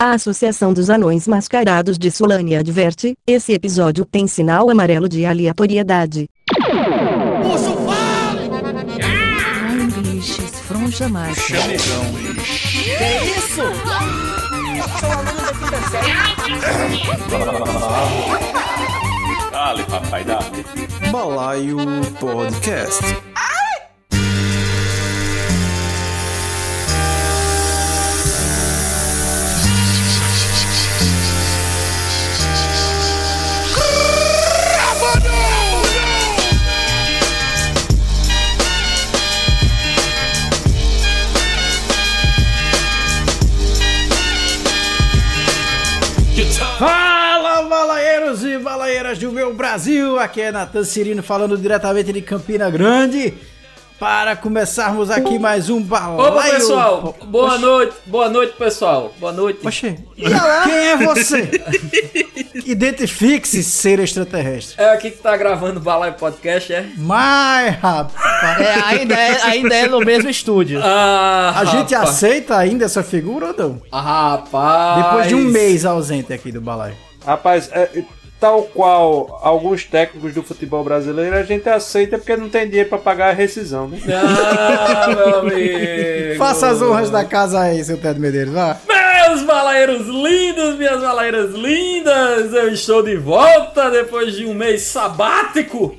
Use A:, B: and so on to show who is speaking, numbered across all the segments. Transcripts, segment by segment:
A: A Associação dos Anões Mascarados de Solânia adverte: esse episódio tem sinal amarelo de aleatoriedade.
B: Urso fale!
A: Ai, bichos, fronja mais.
B: Chamegão.
C: Que isso? Sou aluno da quinta série.
B: Dale, papai, dale.
D: Balaio Podcast.
E: Balaeiras do meu Brasil! Aqui é Natan Cirino falando diretamente de Campina Grande para começarmos aqui mais um balaio.
F: Opa, pessoal! Boa
E: Oxe,
F: noite, boa noite, pessoal. Boa noite.
E: Oxe, quem é você? Identifique-se, ser extraterrestre.
F: É aqui que tá gravando o Balai Podcast, é?
E: Mas, rapaz,
C: É, ainda é, ainda é no mesmo estúdio.
F: Ah,
E: a gente
F: rapaz.
E: aceita ainda essa figura ou não?
F: Ah, rapaz.
E: Depois de um mês ausente aqui do balaio.
G: Rapaz, é, tal qual alguns técnicos do futebol brasileiro, a gente aceita porque não tem dinheiro pra pagar a rescisão, né?
F: Ah, meu amigo.
E: Faça as honras da casa aí, seu Pedro Medeiros, vá.
F: Meus balaeiros lindos, minhas balaeiras lindas, eu estou de volta depois de um mês sabático,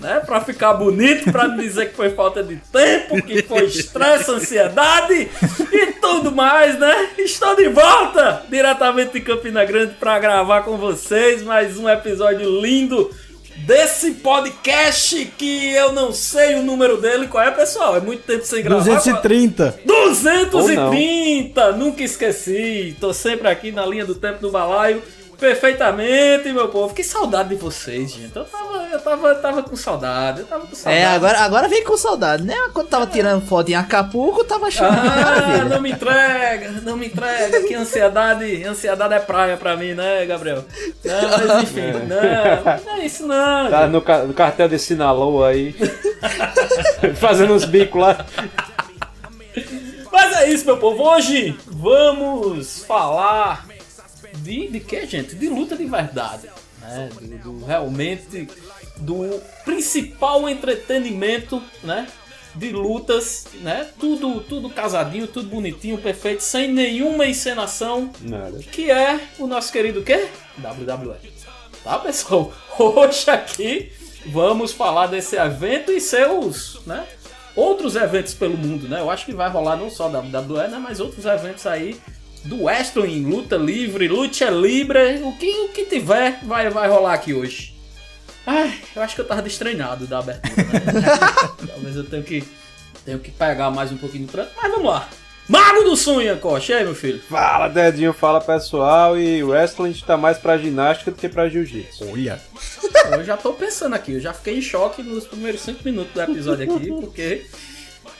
F: né? Pra ficar bonito, pra dizer que foi falta de tempo, que foi estresse, ansiedade e tudo mais, né? Estou de volta diretamente de Campina Grande pra gravar com vocês mais um episódio lindo desse podcast que eu não sei o número dele. Qual é, pessoal? É muito tempo sem gravar.
E: 230.
F: 230! Nunca esqueci. Tô sempre aqui na linha do tempo do balaio. Perfeitamente, meu povo. Que saudade de vocês, gente. Eu tava, eu tava, tava com saudade. Eu tava com saudade.
C: É, agora, agora vem com saudade, né? Quando tava tirando foto em Acapulco, tava achando que
F: Ah,
C: maravilha.
F: não me entrega, não me entrega. Que ansiedade, ansiedade é praia pra mim, né, Gabriel? Não, mas enfim, não, não é isso não.
G: Tá no, ca- no cartel de Sinaloa aí. Fazendo uns bicos lá.
F: Mas é isso, meu povo. Hoje vamos falar de, de que, gente? De luta de verdade. Né? Do, do- realmente do principal entretenimento, né? De lutas, né? Tudo, tudo casadinho, tudo bonitinho, perfeito, sem nenhuma encenação,
G: Nada.
F: que é o nosso querido quê? WWE. Tá, pessoal? Hoje aqui vamos falar desse evento e seus, né? Outros eventos pelo mundo, né? Eu acho que vai rolar não só WWE, né? Mas outros eventos aí do wrestling, luta livre, luta livre, o que, o que tiver vai, vai rolar aqui hoje. Ai, eu acho que eu tava destreinado da abertura, né? Talvez eu tenha que, tenho que pegar mais um pouquinho do trânsito, mas vamos lá. Mago do Sonho, Coxa, e aí, meu filho?
G: Fala, Dedinho, fala pessoal. E o wrestling tá mais pra ginástica do que pra jiu-jitsu.
E: Olha.
F: Eu já tô pensando aqui, eu já fiquei em choque nos primeiros 5 minutos do episódio aqui, porque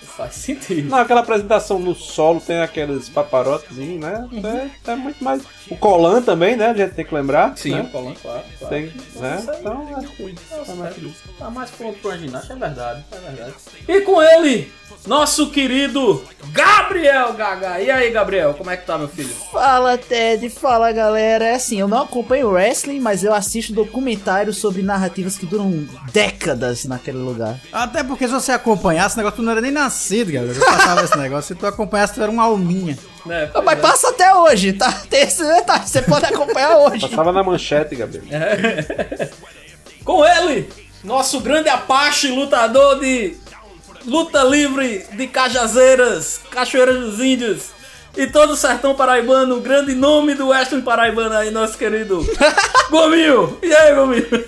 F: faz sentido.
G: Não, aquela apresentação no solo tem aqueles paparotezinhos, né? É, é muito mais. O Colan também, né? A gente tem que lembrar.
F: Sim,
G: né?
F: o Colão, claro. claro.
G: Tem, né?
F: Isso aí
G: Então,
F: é
G: é
F: ruim. Nossa, é, tá mais pronto pra ginástica, é verdade, é verdade. E com ele, nosso querido Gabriel Gaga. E aí, Gabriel, como é que tá, meu filho?
C: Fala, Ted, fala, galera. É assim, eu não acompanho wrestling, mas eu assisto documentários sobre narrativas que duram décadas naquele lugar.
E: Até porque se você acompanhasse, esse negócio tu não era nem nascido, galera. Eu passava esse negócio. Se tu acompanhasse, tu era uma alminha.
F: Pois
C: Mas
F: é.
C: passa até hoje, tá? Tem esse detalhe, você pode acompanhar hoje.
G: Passava na manchete, Gabriel.
F: Com ele, nosso grande Apache, lutador de luta livre de Cajazeiras, Cachoeiras dos Índios e todo o sertão paraibano, o grande nome do western paraibano aí, nosso querido Gominho. E aí, Gominho?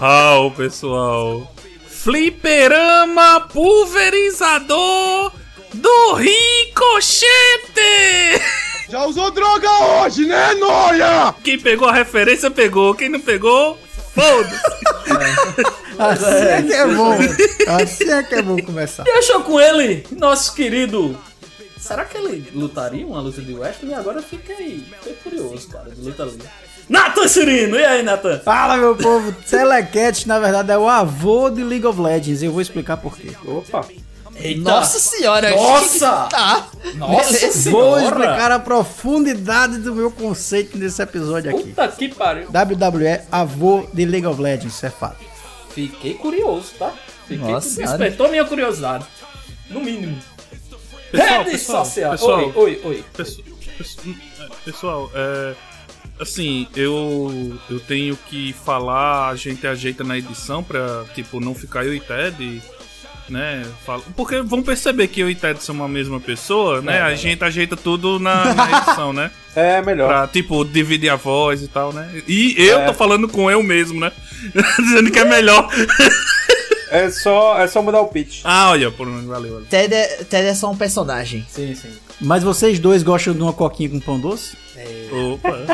H: Au, pessoal. Fliperama pulverizador do Ricochete!
B: Já usou droga hoje, né, Noia?
H: Quem pegou a referência pegou, quem não pegou, foda-se.
E: Assim é que é bom. Assim é que é bom começar.
F: E achou com ele, nosso querido. Será que ele lutaria uma luta de western? E agora eu fiquei, fiquei curioso, cara, de luta livre. Nathan Cirino, e aí, Nathan?
E: Fala, meu povo. Telecat, na verdade, é o avô de League of Legends. Eu vou explicar por quê.
G: Opa!
F: Eita.
C: Nossa senhora!
F: Nossa!
C: Tá.
F: Nossa
C: Beleza.
E: Vou explicar a profundidade do meu conceito nesse episódio aqui.
F: Puta que pariu.
E: WWE, avô de League of Legends, isso é fato.
F: Fiquei curioso, tá? Fiquei
C: Nossa.
F: Despertou minha curiosidade. No mínimo.
H: Pessoal,
F: Rede
H: pessoal,
F: social.
H: pessoal.
F: Oi, oi, oi.
H: Pesso- pesso- é, Pessoal, é, assim, eu eu tenho que falar, a gente ajeita na edição pra, tipo, não ficar eu e Ted, né? fala- Porque vão perceber que eu e Ted somos a mesma pessoa, né? a gente ajeita tudo na, na edição, né?
G: É melhor.
H: Pra, tipo, dividir a voz e tal, né? E eu
G: É.
H: tô falando com eu mesmo, né? Dizendo que é melhor.
G: É só, é só mudar o pitch.
H: ah, olha, por valeu, valeu.
C: Ted é, Ted é só um personagem.
F: Sim, sim.
E: Mas vocês dois gostam de uma coquinha com pão doce?
H: Opa.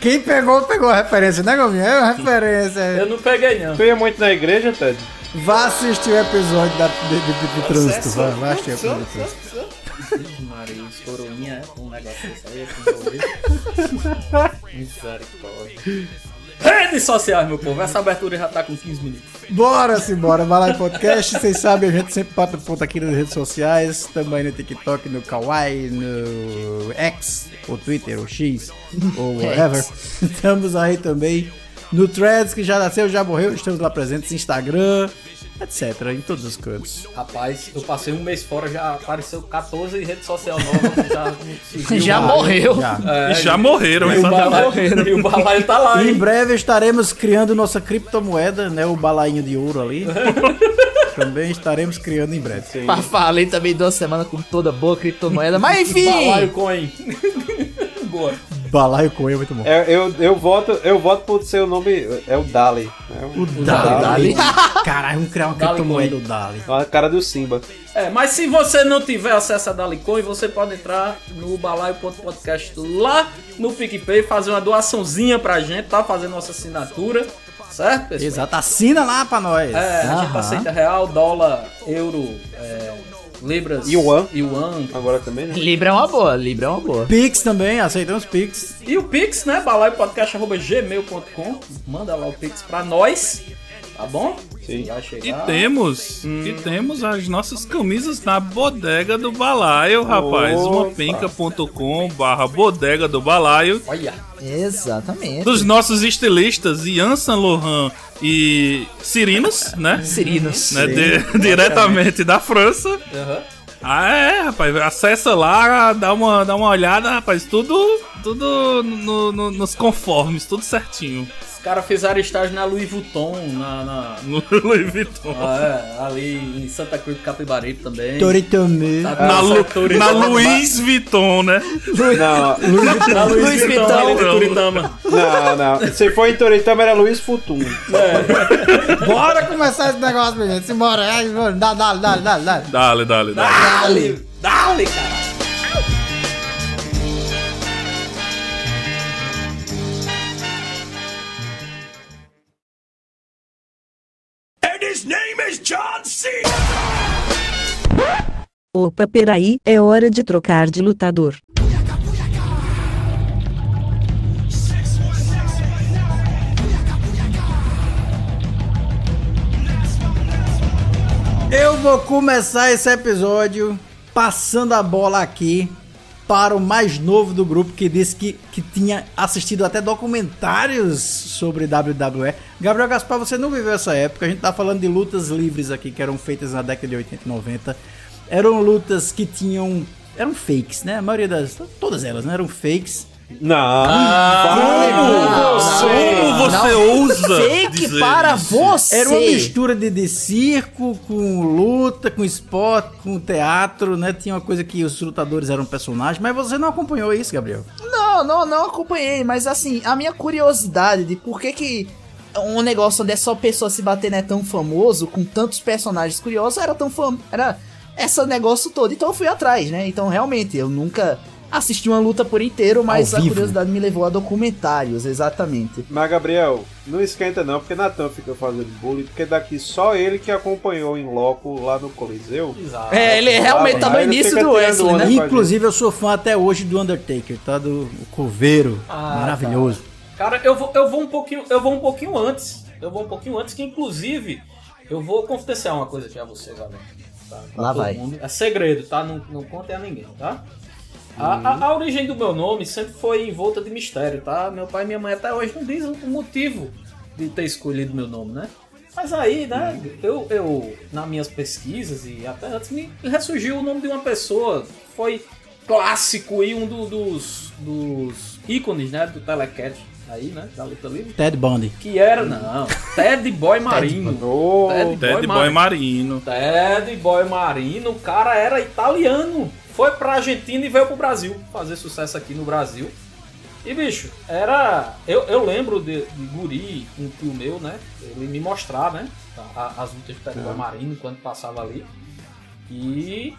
E: Quem pegou, pegou a referência, né, Gominho? É uma referência.
F: Eu não peguei, não.
G: Tu ia muito na igreja, Ted?
E: Vá assistir o episódio da, de, de, de- de trânsito. Vai, vai assistir o episódio de trânsito.
F: Maria, os coroinha, é um negócio desse aí, é Misericórdia. Redes sociais, meu povo. Essa abertura já tá com 15 minutos.
E: Bora simbora, vai lá no podcast. Vocês sabem, a gente sempre bate ponto aqui nas redes sociais. Também no TikTok, no Kawaii, no X, ou Twitter, ou X, ou whatever. Estamos aí também no Threads, que já nasceu, já morreu. Estamos lá presentes, Instagram, etc. Em todos os cantos.
F: Rapaz, eu passei um mês fora, já apareceu 14 redes sociais novas. Já, surgiu
C: Já morreu.
E: Já.
F: É,
H: E já morreram,
F: e
H: exatamente.
F: balaio, e o balaio tá lá,
E: Em
F: hein?
E: breve estaremos criando nossa criptomoeda, né? O balainho de ouro ali. Também estaremos criando em breve.
C: Pá, Falei também duas semanas com toda boa criptomoeda, mas enfim!
F: Balaio coin. Boa.
E: Balaio coelho é muito bom.
G: É, eu, eu, voto, eu voto por ser o nome. É o Dali. É o,
E: O Dali.
C: Dali.
E: Caralho, vamos criar uma
F: Dali
E: criptomoeda
F: Coin.
E: do Dali.
G: a cara do Simba.
F: É, mas se você não tiver acesso a Dalicoin, você pode entrar no balaio.podcast lá no PicPay, fazer uma doaçãozinha pra gente, tá? Fazer nossa assinatura, certo, pessoal?
E: Exato, assina lá pra nós.
F: É, a gente aceita real, dólar, euro, é, libras,
G: Yuan.
F: yuan.
G: Agora também, né?
C: Libra é uma boa, Libra é uma boa.
E: Pix também, aceitamos Pix.
F: E o Pix, né? balaiopodcast.gmail.com. Manda lá o Pix pra nós, tá bom?
G: Sim.
H: E temos, e temos as nossas camisas na bodega do balaio, rapaz.
G: Opa.
H: Umapinca.com barra bodega do balaio.
F: Olha,
C: Exatamente.
H: Dos nossos estilistas Ian San Lohan e Cirinos, né?
C: Sirinos.
H: Né, de- diretamente da França.
F: aham.
H: Ah, é, rapaz. Acessa lá, dá uma, dá uma olhada, rapaz. Tudo, tudo no- no- nos conformes, tudo certinho.
F: Caras fizeram estágio na Louis Vuitton, na, na-
H: No Louis Vuitton.
F: ah, é, ali em Santa Cruz do Capibaribe também.
E: Toritomê.
F: Tá
H: Na, Lu, na Louis Vuitton, né?
G: Não,
F: Na Louis
C: Louis
F: Vuitton,
C: Vuitton.
F: ali de Turitama.
G: não, não. Se for em Toritama, era Luiz Futum.
E: Bora começar esse negócio, meu gente. Simbora. Dá, dá, dá, dá.
H: Dale, dale, dale.
F: Dale, dale, cara.
A: Opa, peraí, é hora de trocar de lutador.
E: Eu vou começar esse episódio passando a bola aqui para o mais novo do grupo que disse que, que tinha assistido até documentários sobre WWE. Gabriel Gaspar, você não viveu essa época, a gente tá falando de lutas livres aqui que eram feitas na década de 80 e 90. Eram lutas que tinham. eram fakes, né? A maioria das. todas elas, né? Eram fakes.
G: Não.
H: Como você ousa
C: Fake
H: dizer
C: para
H: isso?
C: você!
E: Era uma mistura de, de circo com luta, com esporte, com teatro, né? Tinha uma coisa que os lutadores eram personagens, mas você não acompanhou isso, Gabriel.
C: Não, não, não acompanhei, mas assim, a minha curiosidade de por que que um negócio onde é só pessoa se bater não é tão famoso, com tantos personagens curiosos, era tão famoso, era esse negócio todo, então eu fui atrás, né? Então realmente, eu nunca assisti uma luta por inteiro, mas a curiosidade me levou a documentários, exatamente.
G: Mas, Gabriel, não esquenta não, porque Natan fica fazendo bullying, porque daqui só ele que acompanhou em loco lá no Coliseu.
F: Exato.
C: É, ele realmente tá no início do
G: onda
C: né?
E: Inclusive, eu sou fã até hoje do Undertaker, tá? Do o Coveiro.
F: Ah,
E: Maravilhoso.
F: Cara, eu vou, eu vou um pouquinho, eu vou um pouquinho antes. Eu vou um pouquinho antes que inclusive eu vou confidenciar uma coisa aqui a você, galera. Tá? Pra
C: Lá vai.
F: mundo. É segredo, tá? Não, não contem a ninguém, tá? A, a- a origem do meu nome sempre foi envolta de mistério, tá? Meu pai e minha mãe até hoje não dizem o motivo de ter escolhido meu nome, né? Mas aí, né, eu, eu, nas minhas pesquisas e até antes, me ressurgiu o nome de uma pessoa que foi clássico e um do- dos, dos ícones, né, do Telecat aí, né, da luta livre.
E: Ted Bundy.
F: Que era, não, Ted Boy Marino.
G: Ô,
F: Ted
H: Ted
F: Mar-
H: Boy Marino.
F: Ted Boy Marino, o cara era italiano. Foi pra Argentina e veio pro Brasil fazer sucesso aqui no Brasil. E bicho, era. Eu, eu lembro de, de Guri, um tio meu, né? Ele me mostrar, né? as lutas de Ted Boy Marino quando passava ali. E.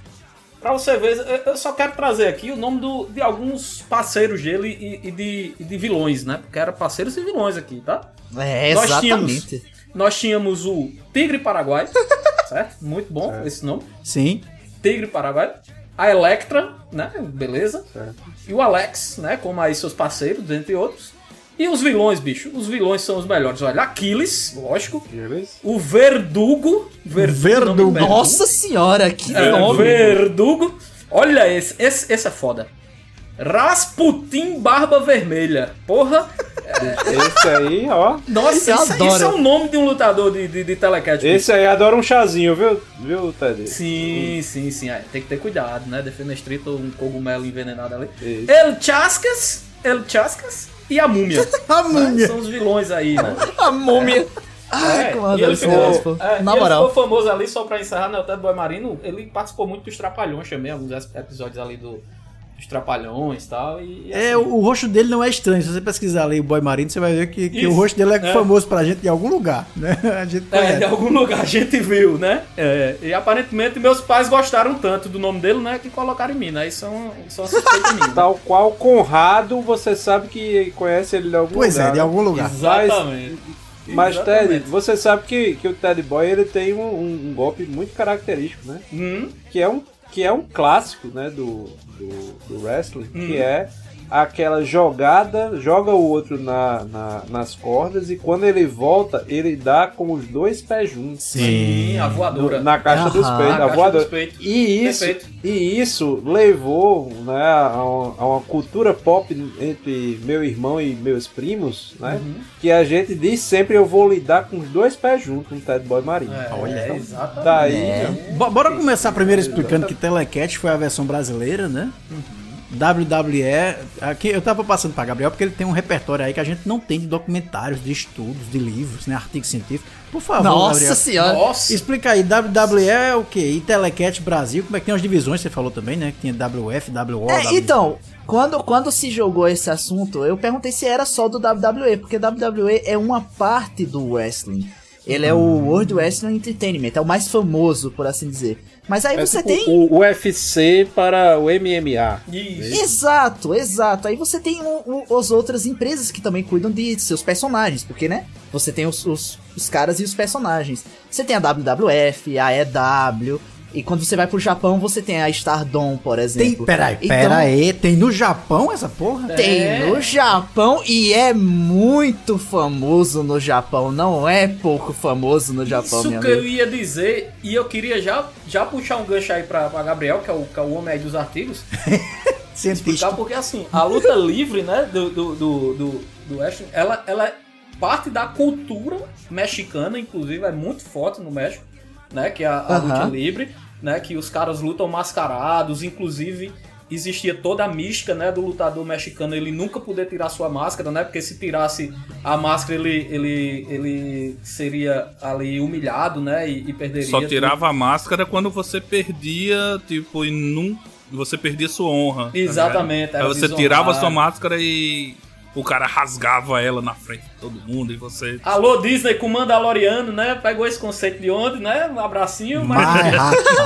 F: Pra você ver, eu- só quero trazer aqui o nome do, de alguns parceiros dele e, e de, e de vilões, né? Porque era parceiros e vilões aqui, tá?
C: É,
F: Nós tínhamos,
C: exatamente.
F: nós tínhamos o Tigre Paraguai, certo? Muito bom esse nome.
E: Sim.
F: Tigre Paraguai. A Electra, né? Beleza.
G: Certo.
F: E o Alex, né? Como aí seus parceiros, dentre outros. E os vilões, bicho. Os vilões são os melhores. Olha, Aquiles, lógico. O Verdugo. Verdugo.
E: Verdugo.
F: Verdugo.
C: Nossa senhora, que
F: É,
C: nome.
F: Verdugo. Olha esse, esse, esse é foda. Rasputin Barba Vermelha. Porra.
G: Esse aí, ó.
F: Nossa, isso,
C: adoro.
F: isso é o nome de um lutador de, de, de telecat. bicho.
G: Esse aí adora um chazinho, viu? Viu, Ted?
F: Sim, sim, sim. É, tem que ter cuidado, né? Defender estrito um cogumelo envenenado ali.
G: Isso.
F: El Chascas, El Chascas e a Múmia.
E: A
F: né?
E: múmia.
F: São os vilões aí, né?
C: A múmia. Ai,
F: É,
C: como eu
F: e ele
C: esse
F: ficou,
C: negócio, pô.
F: é,
C: Na
F: e ele
C: moral.
F: ficou famoso ali, só pra encerrar, né? O Ted Boy Marino, ele participou muito dos Trapalhões também, alguns episódios ali do, dos Trapalhões e tal. E, e
E: É,
F: assim,
E: o, o rosto dele não é estranho. Se você pesquisar ali o Boy Marino, você vai ver que, que o rosto dele é,
F: é.
E: famoso pra gente de algum lugar, né? A gente
F: É, em algum lugar a gente viu, né? É, e aparentemente meus pais gostaram tanto do nome dele, né? Que colocaram em mim, né? Isso suspeitas minhas.
G: Tal qual Conrado, você sabe que conhece ele de algum
E: Pois
G: lugar.
E: é, de
G: né?
E: algum lugar.
F: Exatamente.
G: Mas,
F: Exatamente.
G: Ted, você sabe que, que o Ted Boy ele tem um, um- um golpe muito característico, né?
F: Hum,
G: Que é um, que é um clássico, né? Do, do, do wrestling,
F: Hum.
G: que é aquela jogada, joga o outro na, na- nas cordas e quando ele volta, ele dá com os dois pés juntos.
F: sim, a voadora.
G: No- na caixa dos
C: Aham.
G: peitos,
F: Na
G: a
F: caixa
G: voadora.
F: dos peitos.
G: E isso,
F: Perfeito.
G: e isso levou né, a, uma, a uma cultura pop entre meu irmão e meus primos, né?
F: Uhum.
G: Que a gente diz sempre eu vou lidar com os dois pés juntos no Ted Boy Marinho.
F: É,
E: Olha,
F: é, exatamente.
G: Daí,
C: É.
E: Bo- Bora começar primeiro explicando que Telecat foi a versão brasileira, né? WWE, aqui eu tava passando pra Gabriel porque ele tem um repertório aí que a gente não tem de documentários, de estudos, de livros, né, artigos científicos. Por favor,
C: Nossa
E: Gabriel.
C: senhora.
F: Nossa,
E: Explica aí, WWE é o quê? E Telecat Brasil, como é que tem as divisões, você falou também, né? Que tinha WF, WO,
C: É,
E: W-
C: então, quando, quando se jogou esse assunto, eu perguntei se era só do WWE, porque WWE é uma parte do wrestling. Ele é o World Wrestling Entertainment, é o mais famoso, por assim dizer. Mas aí
G: é
C: você
G: tipo
C: tem.
G: o UFC para o MMA.
F: isso.
C: Exato, exato. Aí você tem o- o- as outras empresas que também cuidam de seus personagens, porque, né? Você tem os, os, os caras e os personagens. Você tem a WWF, a EW, e quando você vai pro Japão, você tem a Stardom, por
E: Tem,
C: exemplo.
E: peraí,
C: Então,
E: peraí, tem no Japão essa porra?
C: Tem
F: É.
C: no Japão e é muito famoso no Japão, não é pouco famoso no Japão,
F: Isso que eu
C: amigo.
F: ia dizer, e eu queria já, já puxar um gancho aí pra, pra Gabriel, que é, o, que é o homem aí dos artigos, explicar porque assim, a luta livre, né, do, do, do, do, do ela, ela é parte da cultura mexicana, inclusive, é muito forte no México, né, que é a, a
C: Aham.
F: luta livre, né, que os caras lutam mascarados, inclusive existia toda a mística, né, do lutador mexicano, ele nunca poder tirar sua máscara, né, porque se tirasse a máscara ele, ele, ele seria ali humilhado, né, e, e perderia.
H: Só
F: tudo.
H: tirava a máscara quando você perdia, tipo, e não. Você perdia sua honra. tá
F: Exatamente, era
H: Aí você
F: desonrado.
H: tirava sua máscara e o cara rasgava ela na frente de todo mundo e você.
F: Alô, Disney com Mandaloriano, né? Pegou esse conceito de onde, né? Um abracinho, mas.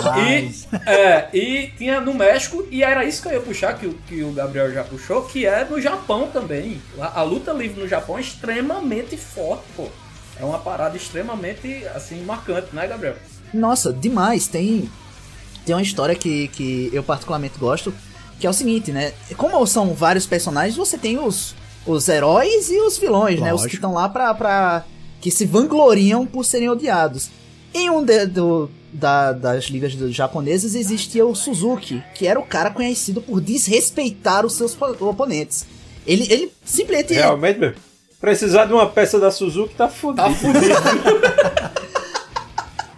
E: Mas,
F: E, é, e tinha no México, e era isso que eu ia puxar, que o, que o Gabriel já puxou, que é no Japão também. A, a luta livre no Japão é extremamente forte, pô. É uma parada extremamente, assim, marcante, né, Gabriel?
C: Nossa, demais. Tem, tem uma história que, que eu particularmente gosto, que é o seguinte, né? Como são vários personagens, você tem os, os heróis e os vilões, né? Os
E: Lógico.
C: que estão lá pra, pra. que se vangloriam por serem odiados. Em um de- do- da- das ligas do- japonesas existia o Suzuki, que era o cara conhecido por desrespeitar os seus po- oponentes. Ele, ele simplesmente.
G: Realmente, meu. Precisar de uma peça da Suzuki tá fudido.
F: Tá fudido.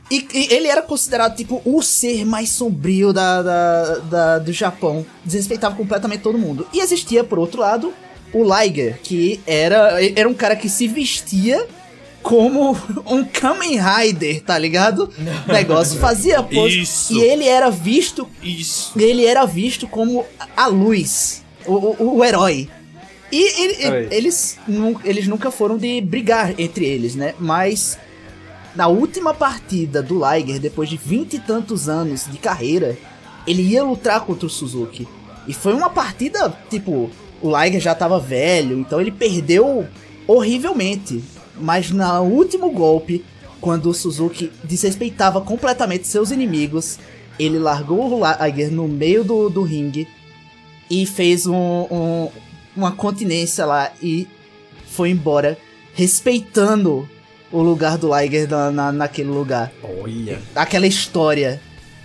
C: E, e ele era considerado, tipo, o ser mais sombrio da, da, da- do Japão. Desrespeitava completamente todo mundo. E existia, por outro lado, o Liger, que era, era um cara que se vestia como um Kamen Rider, tá ligado? Negócio. Fazia pose.
H: Isso.
C: E ele era visto
H: Isso.
C: ele era visto como a luz, o, o, o herói. E ele- eles, eles nunca foram de brigar entre eles, né? Mas na última partida do Liger, depois de vinte e tantos anos de carreira, ele ia lutar contra o Suzuki. E foi uma partida, tipo, o Liger já tava velho, então ele perdeu horrivelmente. Mas no último golpe, quando o Suzuki desrespeitava completamente seus inimigos, ele largou o Liger no meio do, do ringue e fez um, um- uma continência lá e foi embora, respeitando o lugar do Liger na, na- naquele lugar.
E: Olha.
C: Aquela história.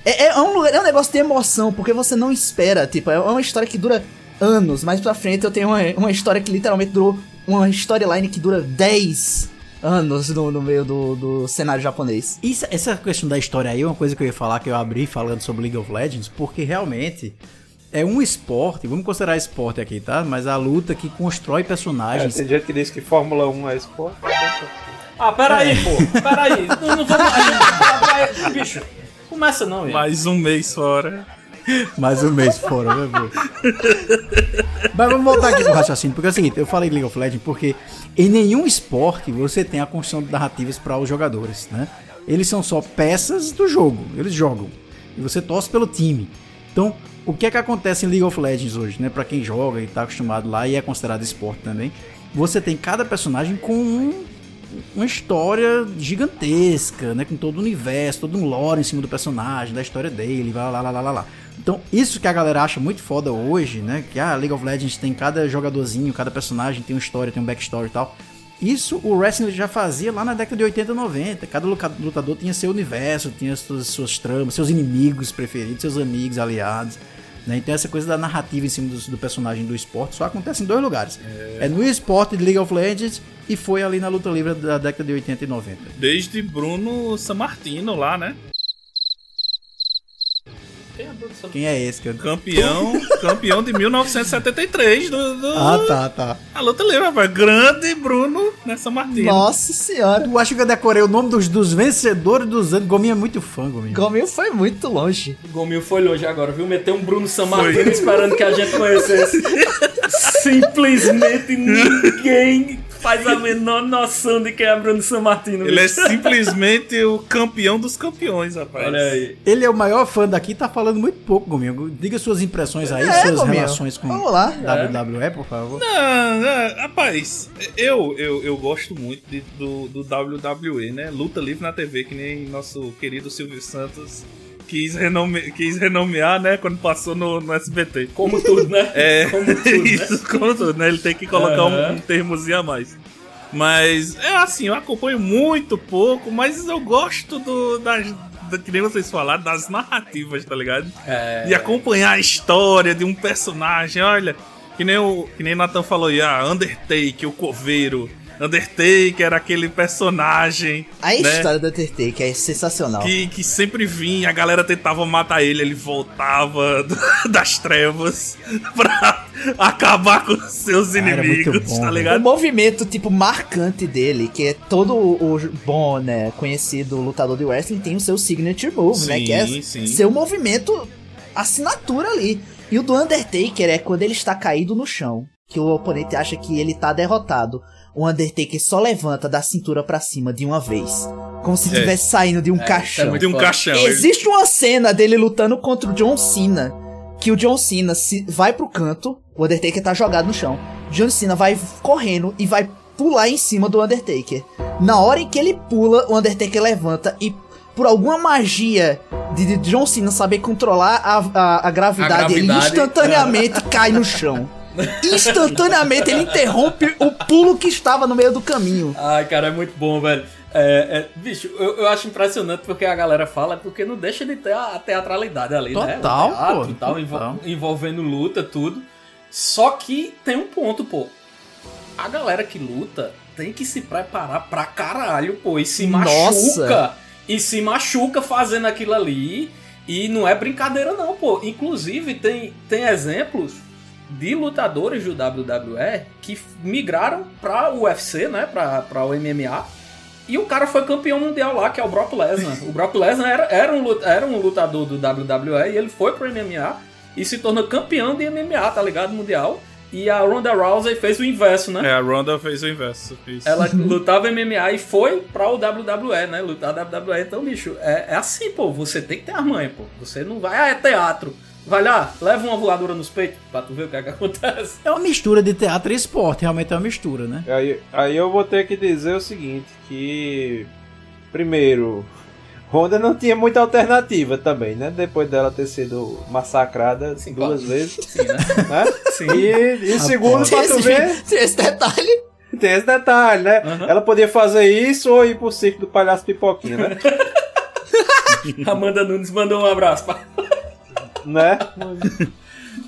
C: É, é um, é um negócio de emoção, porque você não espera. Tipo, é uma história que dura anos. Mais pra frente eu tenho uma, uma história que literalmente durou. Uma storyline que dura 10 anos no, no meio do, do cenário japonês.
E: Isso, essa questão da história aí é uma coisa que eu ia falar, que eu abri falando sobre League of Legends, porque realmente é um esporte, vamos considerar esporte aqui, tá? Mas a luta que constrói
G: É,
E: personagens.
G: tem gente que diz que Fórmula 1 é esporte.
F: Ah, peraí, pô. Peraí. Não, não vamos. aí, Bicho, começa não, velho.
H: Mais um mês fora.
E: Mais um mês fora, né, pô? Mas vamos voltar aqui pro raciocínio, porque é o seguinte, eu falei League of Legends porque em nenhum esporte você tem a construção de narrativas para os jogadores, né? Eles são só peças do jogo, eles jogam. E você torce pelo time. Então, o que é que acontece em League of Legends hoje, né? Para quem joga e tá acostumado lá e é considerado esporte também, você tem cada personagem com um uma história gigantesca, né? Com todo o universo, todo um lore em cima do personagem, da história dele, lá, lá, lá, lá, lá. Então, isso que a galera acha muito foda hoje, né? Que a League of Legends tem cada jogadorzinho, cada personagem tem uma história, tem um backstory e tal. Isso o wrestling já fazia lá na década de 80 e 90. Cada lutador tinha seu universo, tinha suas, suas tramas, seus inimigos preferidos, seus amigos, aliados. Né? Então essa coisa da narrativa em cima do, do personagem do esporte só acontece em dois lugares. É, no esporte de League of Legends e foi ali na luta livre da década de 80 e 90.
H: Desde Bruno Sammartino lá, né?
F: É Sammartino?
E: Quem é esse? Que eu...
H: Campeão, campeão de 1973 do, do
E: Ah, tá, tá.
H: a luta livre, rapaz. Grande Bruno nessa Martina.
C: Nossa senhora.
E: Tu acha que eu decorei o nome dos, dos vencedores dos anos? Gominho é muito fã, Gominho.
C: Gomil foi muito longe.
F: Gomil foi longe agora, viu? Meteu um Bruno Sammartino esperando que a gente conhecesse. Simplesmente ninguém faz a menor noção de quem é Bruno Sammartino.
H: Ele é simplesmente o campeão dos campeões, rapaz.
F: Olha aí.
E: Ele é o maior fã daqui, tá falando muito pouco, Gominho. Diga suas impressões aí,
C: É,
E: suas
C: Gominho.
E: relações com
C: Vamos lá.
E: WWE, por favor.
H: Não, não, rapaz, eu, eu, eu gosto muito de- do, do WWE, né? Luta livre na TV, que nem nosso querido Silvio Santos quis, renome, quis renomear, né? Quando passou no, no SBT.
F: Como tudo, né?
H: É,
F: Como tudo, né?
H: isso, como tudo, né? Ele tem que colocar um,
F: Aham.
H: um termozinho a mais. Mas, é assim, eu acompanho muito pouco, mas eu gosto do, das, da, que nem vocês falaram, das narrativas, tá ligado?
F: É.
H: De acompanhar a história de um personagem, olha, que nem o que nem Nathan falou, aí, ah, Undertaker, o coveiro. Undertaker era aquele personagem
C: A
H: né,
C: história do Undertaker é sensacional.
H: que, que sempre vinha, a galera tentava matar ele, ele voltava do- das trevas pra acabar com seus
E: era muito
H: inimigos,
E: bom,
H: tá
E: velho.
C: O
H: ligado?
C: movimento, tipo, marcante dele, que é todo o bom, né, conhecido lutador de wrestling, tem o seu signature move, né?
H: Sim,
C: Que é
H: sim.
C: seu movimento, assinatura ali. E o do Undertaker é quando ele está caído no chão, que o oponente acha que ele tá derrotado. O Undertaker só levanta da cintura pra cima de uma vez. Como se
H: É.
C: estivesse saindo de um
F: isso é
C: caixão.
H: De um caixão. ele-
C: Existe uma cena dele lutando contra o John Cena. Que o John Cena se vai pro canto, o Undertaker tá jogado no chão. John Cena vai correndo e vai pular em cima do Undertaker. Na hora em que ele pula, o Undertaker levanta e, por alguma magia de, de John Cena saber controlar a, a, a gravidade,
F: A
C: ele
F: gravidade,
C: instantaneamente cai no chão. Instantaneamente ele interrompe o pulo que estava no meio do caminho.
F: Ai, cara, é muito bom, velho. É, é, bicho, eu, eu acho impressionante porque a galera fala, porque não deixa de ter a, a teatralidade ali, né?
E: Total,
F: teatro
E: pô,
F: tal,
E: total.
F: envolvendo luta, tudo. Só que tem um ponto, pô. A galera que luta tem que se preparar pra caralho, pô, e se
C: Nossa.
F: machuca. E se machuca fazendo aquilo ali. E não é brincadeira, não, pô. Inclusive, tem, tem exemplos de lutadores do WWE que migraram pra UFC, né? Pra, pra o MMA. E o cara foi campeão mundial lá, que é o Brock Lesnar. O Brock Lesnar era, era, um, era um lutador do WWE e ele foi pro MMA e se tornou campeão de MMA, tá ligado? Mundial. E a Ronda Rousey fez o inverso, né?
H: É, a Ronda fez o inverso. Isso.
F: Ela lutava MMA e foi pra o WWE, né? Lutar WWE. Então, bicho, é, é assim, pô. Você tem que ter as manhas, pô. Você não vai, ah, é teatro. Vai lá, leva uma voadora nos peitos pra tu ver o que, é que acontece.
E: É uma mistura de teatro e esporte, realmente é uma mistura, né?
G: Aí, aí eu vou ter que dizer o seguinte, que primeiro, Honda não tinha muita alternativa também, né? Depois dela ter sido massacrada
F: Sim,
G: duas
F: claro.
G: vezes,
F: Sim, né?
G: né?
F: Sim.
G: E, e segundo, pra tu ver,
C: esse detalhe.
G: tem esse detalhe, né?
F: Aham.
G: Ela podia fazer isso ou ir pro circo do palhaço pipoquinha, né?
F: Amanda Nunes mandou um abraço pra.
G: Né?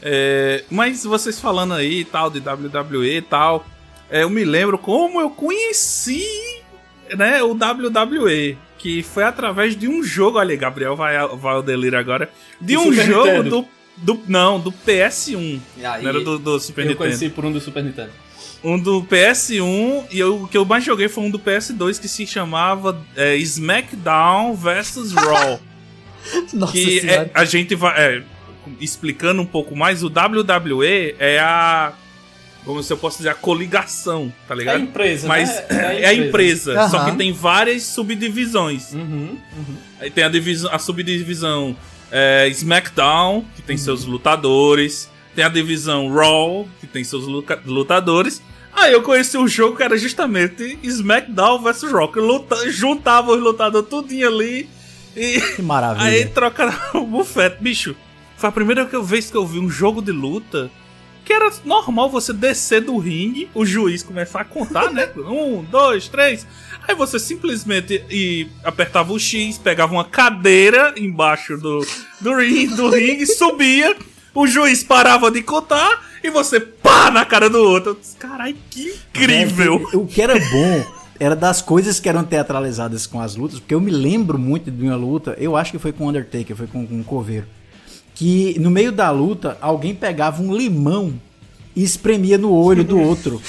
H: É, mas vocês falando aí e tal, de WWE e tal, é, eu me lembro como eu conheci né, o WWE. Que foi através de um jogo. Olha, Gabriel vai, vai ao delírio agora. De um
F: Super
H: jogo
F: Nintendo.
H: do, do. Não, do PS1.
F: E aí,
H: Não era do, do Super
F: eu
H: Nintendo.
F: conheci por um do Super Nintendo.
H: Um do PS1 e eu- o que eu mais joguei foi um do PS2 que se chamava é, SmackDown vs Raw.
C: Nossa
H: que é,
C: senhora.
H: a gente vai é, explicando um pouco mais. O WWE é a como se eu posso dizer a coligação, tá
F: É a
H: ligado?
F: empresa,
H: Mas
F: né?
H: é a empresa, só
C: Aham.
H: que tem várias subdivisões.
F: Uhum, uhum.
H: Aí tem a, divisão, a subdivisão é, SmackDown, que tem seus lutadores. Tem a divisão Raw, que tem seus lutadores. Aí eu conheci um jogo que era justamente SmackDown vs Raw, que luta, juntava os lutadores tudinho ali e
E: Que maravilha.
H: aí troca o bufete. Bicho, foi a primeira vez que eu vi um jogo de luta que era normal você descer do ringue, o juiz começar a contar, né? Um, dois, três. Aí você simplesmente e apertava o X, pegava uma cadeira embaixo do, do, ringue, do ringue, subia, o juiz parava de contar e você pá na cara do outro. Caralho, que incrível!
E: É, O que era bom era das coisas que eram teatralizadas com as lutas, porque eu me lembro muito de uma luta, eu acho que foi com o Undertaker, foi com, com o Coveiro, que no meio da luta alguém pegava um limão e espremia no olho do outro.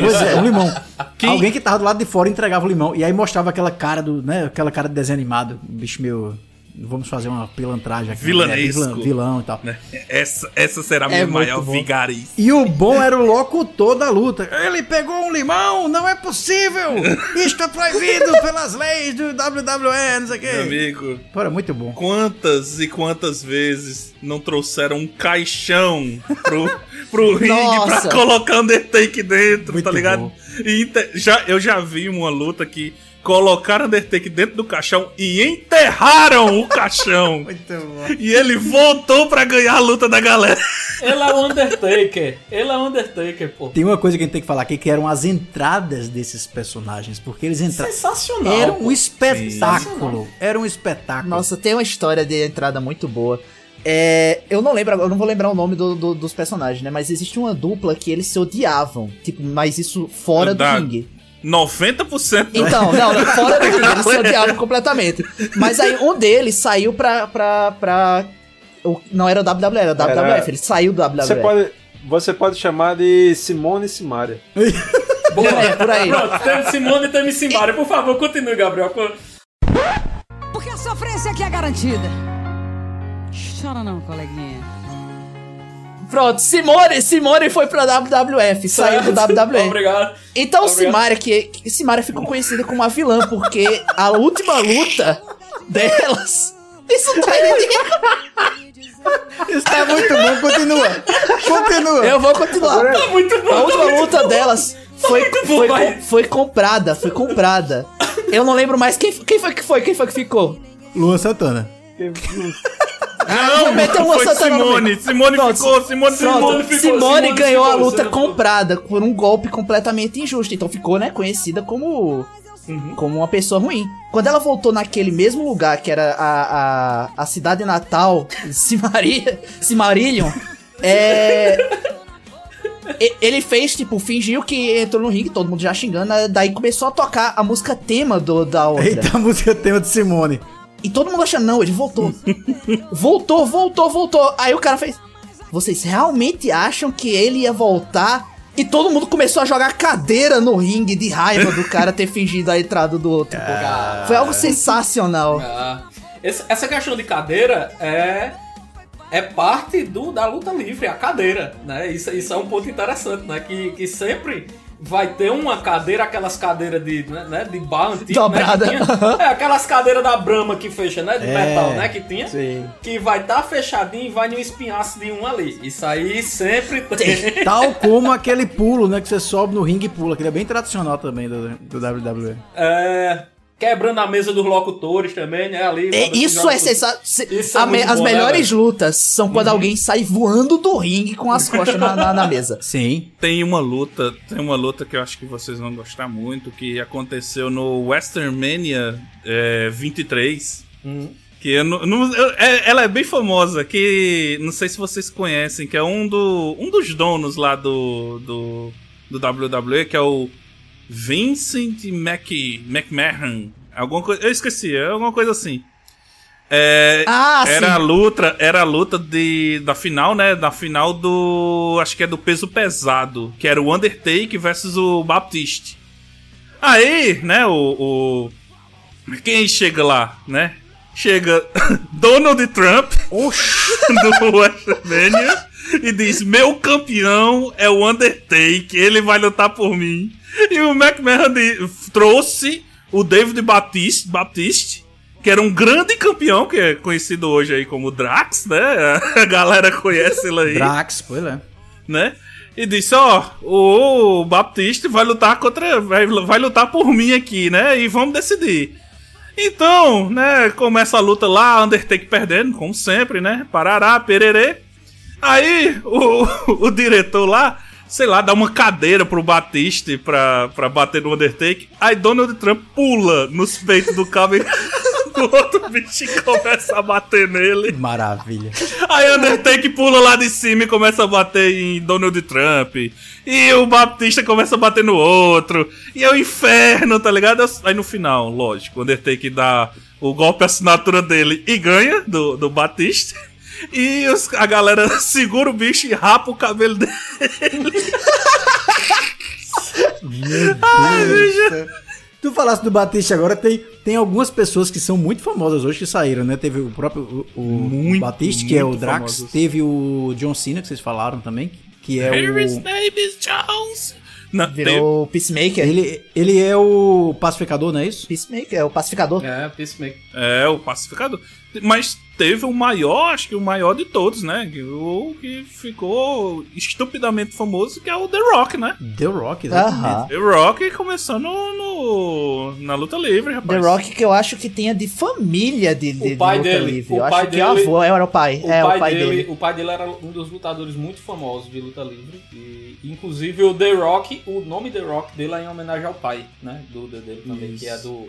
E: Pois é, um limão.
H: Quem-
E: Alguém que tava do lado de fora entregava o limão. E aí mostrava aquela cara do, né? Aquela cara de desenho animado. Bicho meio. Vamos fazer uma pilantragem aqui. né,
H: Vilanesco.
E: vilão, vilão e tal.
H: né? essa, essa será a minha
C: É
H: maior vigarice.
E: E o bom era o locutor da luta. Ele pegou um limão, não é possível! Isto é proibido pelas leis do WWE, não sei o
H: Meu
E: quê.
H: amigo,
E: Pô, era muito bom.
H: quantas e quantas vezes não trouxeram um caixão pro, pro ringue pra colocar Undertaker dentro,
E: Muito
H: tá ligado?
E: bom.
H: E já, eu já vi uma luta que colocaram Undertaker dentro do caixão e enterraram o caixão.
E: Muito bom.
H: e ele voltou pra ganhar a luta da galera.
F: Ele é o Undertaker. Ele é o Undertaker, pô.
E: Tem uma coisa que a gente tem que falar aqui, que eram as entradas desses personagens. Porque eles entraram.
F: Sensacional.
E: Era um espetáculo. Era um espetáculo.
C: Nossa, tem uma história de entrada muito boa. É, eu não lembro, eu não vou lembrar o nome do- do- dos personagens, né? Mas existe uma dupla que eles se odiavam. Tipo, mas isso fora do
H: Da-
C: ringue.
H: 90% da-
C: Então, não, não, fora do eles se odiavam completamente. Mas aí um deles saiu pra. pra, pra o, não era o WWE, era o
G: Era-
C: WWF. Ele saiu do WWE.
G: Você pode, você pode chamar de Simone e Simaria.
C: É, por aí.
F: Pronto, tem Simone e tem Simbara. Por favor, continue, Gabriel.
I: Porque a sofrência aqui é garantida. Chora não, coleguinha.
C: Pronto, Simone, Simone foi pra WWF, saiu do WWE.
F: Obrigado.
C: Então
F: Obrigado.
C: Simaria, que, que Simaria ficou conhecida como a vilã, porque a última luta delas. Isso tá.
E: Isso tá muito bom, continua. Continua.
C: Eu vou continuar.
F: Tá muito bom.
C: A última luta delas foi,
F: muito bom,
C: foi, foi comprada, foi comprada. Eu não lembro mais quem, quem foi que foi, quem foi que ficou.
E: Luan Santana.
H: Não,
C: meteu uma
H: foi Simone. Simone
C: Pronto,
H: ficou, Simone, Simone
C: Simone,
H: ficou.
F: Simone
C: ganhou a
F: ficou,
C: luta
F: Simone ficou.
C: comprada por um golpe completamente injusto. Então ficou, né, conhecida como como uma pessoa ruim. Quando ela voltou naquele mesmo lugar que era a, a, a cidade natal, Cimaria, Cimarillion, é. Ele fez, tipo, fingiu que entrou no ringue, todo mundo já xingando, né, daí começou a tocar a música tema do, da outra.
E: Eita, a música tema de Simone.
C: E todo mundo achando, não, ele voltou. voltou, voltou, voltou. Aí o cara fez. Vocês realmente acham que ele ia voltar? E todo mundo começou a jogar cadeira no ringue de raiva do cara ter fingido a entrada do outro. pô. Foi algo sensacional.
F: Ah, esse- essa questão de cadeira é é parte do, da luta livre, a cadeira, né? Isso, isso é um ponto interessante, né? Que, que sempre vai ter uma cadeira, aquelas cadeiras de, né, né, de bar antigo,
C: Dobrada.
F: né? que tinha. É, aquelas cadeiras da Brahma que fecha, né? De
E: É,
F: metal, né? Que tinha.
G: Sim.
F: Que vai estar fechadinho e vai no espinhaço de um ali. Isso aí sempre tem.
E: Tal como aquele pulo, né? Que você sobe no ringue e pula. Aquele é bem tradicional também do, do WWE.
F: É, quebrando a mesa dos locutores também, né? Ali.
C: É, isso é sensacional.
F: Isso é muito
C: As
F: bom, né,
C: melhores
F: velho?
C: lutas são quando alguém sai voando do ringue com as costas na, na- na mesa.
E: Sim.
H: Tem uma luta, tem uma luta que eu acho que vocês vão gostar muito, que aconteceu no Western Mania é, 23. Que eu não, não- eu- é- ela é bem famosa, que não sei se vocês conhecem, que é um, do, um dos donos lá do, do, do WWE, que é o Vincent Mac, McMahon. Alguma coisa, eu esqueci, é alguma coisa assim. É,
C: Ah,
H: era
C: sim.
H: a luta, era a luta de, da final, né? Da final do. Acho que é do peso pesado. Que era o Undertaker versus o Baptiste. Aí, né, o. o- quem chega lá, né? Chega Donald Trump do WrestleMania e diz: Meu campeão é o Undertaker, ele vai lutar por mim. E o McMahon trouxe o David Batiste, Baptiste, que era um grande campeão, que é conhecido hoje aí como Drax, né? A galera conhece ele aí
E: Drax, pois é.
H: né? E disse, ó, o Baptiste vai lutar contra. Vai, vai lutar por mim aqui, né? E vamos decidir. Então, né, começa a luta lá, Undertaker perdendo, como sempre, né? Parará, pererê. Aí o, o diretor lá, sei lá, dá uma cadeira pro Batiste pra, pra bater no Undertaker. Aí Donald Trump pula nos peitos do cabelo do outro bicho e começa a bater nele.
E: Maravilha.
H: Aí Undertaker pula lá de cima e começa a bater em Donald Trump. E o Baptista começa a bater no outro. E é o inferno, tá ligado? Aí no final, lógico, o Undertaker dá o golpe assinatura dele e ganha do, do Batista. E os- a galera segura o bicho e rapa o cabelo dele.
E: Tu falasse do Batista agora, tem, tem algumas pessoas que são muito famosas hoje que saíram, né? Teve o próprio o, o
H: Muito,
E: Batista, que é o Drax.
H: famosos.
E: Teve o John Cena, que vocês falaram também, que é o...
H: name is Jones. Não,
C: Virou Peacemaker.
E: Ele, ele é o pacificador, não é isso?
C: Peacemaker, é o pacificador.
F: É, Peacemaker.
H: É, o pacificador. Mas teve o maior, acho que o maior de todos, né? O que ficou estupidamente famoso, que é o The Rock, né?
E: The Rock, exatamente.
C: Aham.
H: The Rock começou no, no- na luta livre,
C: The
H: rapaz.
C: Rock que eu acho que tenha de família de, de,
F: O pai
C: de luta
F: dele,
C: livre.
F: o
C: Eu
F: pai
C: acho
F: dele-
C: o avô era o pai.
F: O,
C: é,
F: pai
C: o pai
F: dele,
C: dele.
F: o pai dele era um dos lutadores muito famosos de luta livre. E, inclusive o The Rock, o nome The Rock dele é em homenagem ao pai, né? Do, do- dele também, que é do.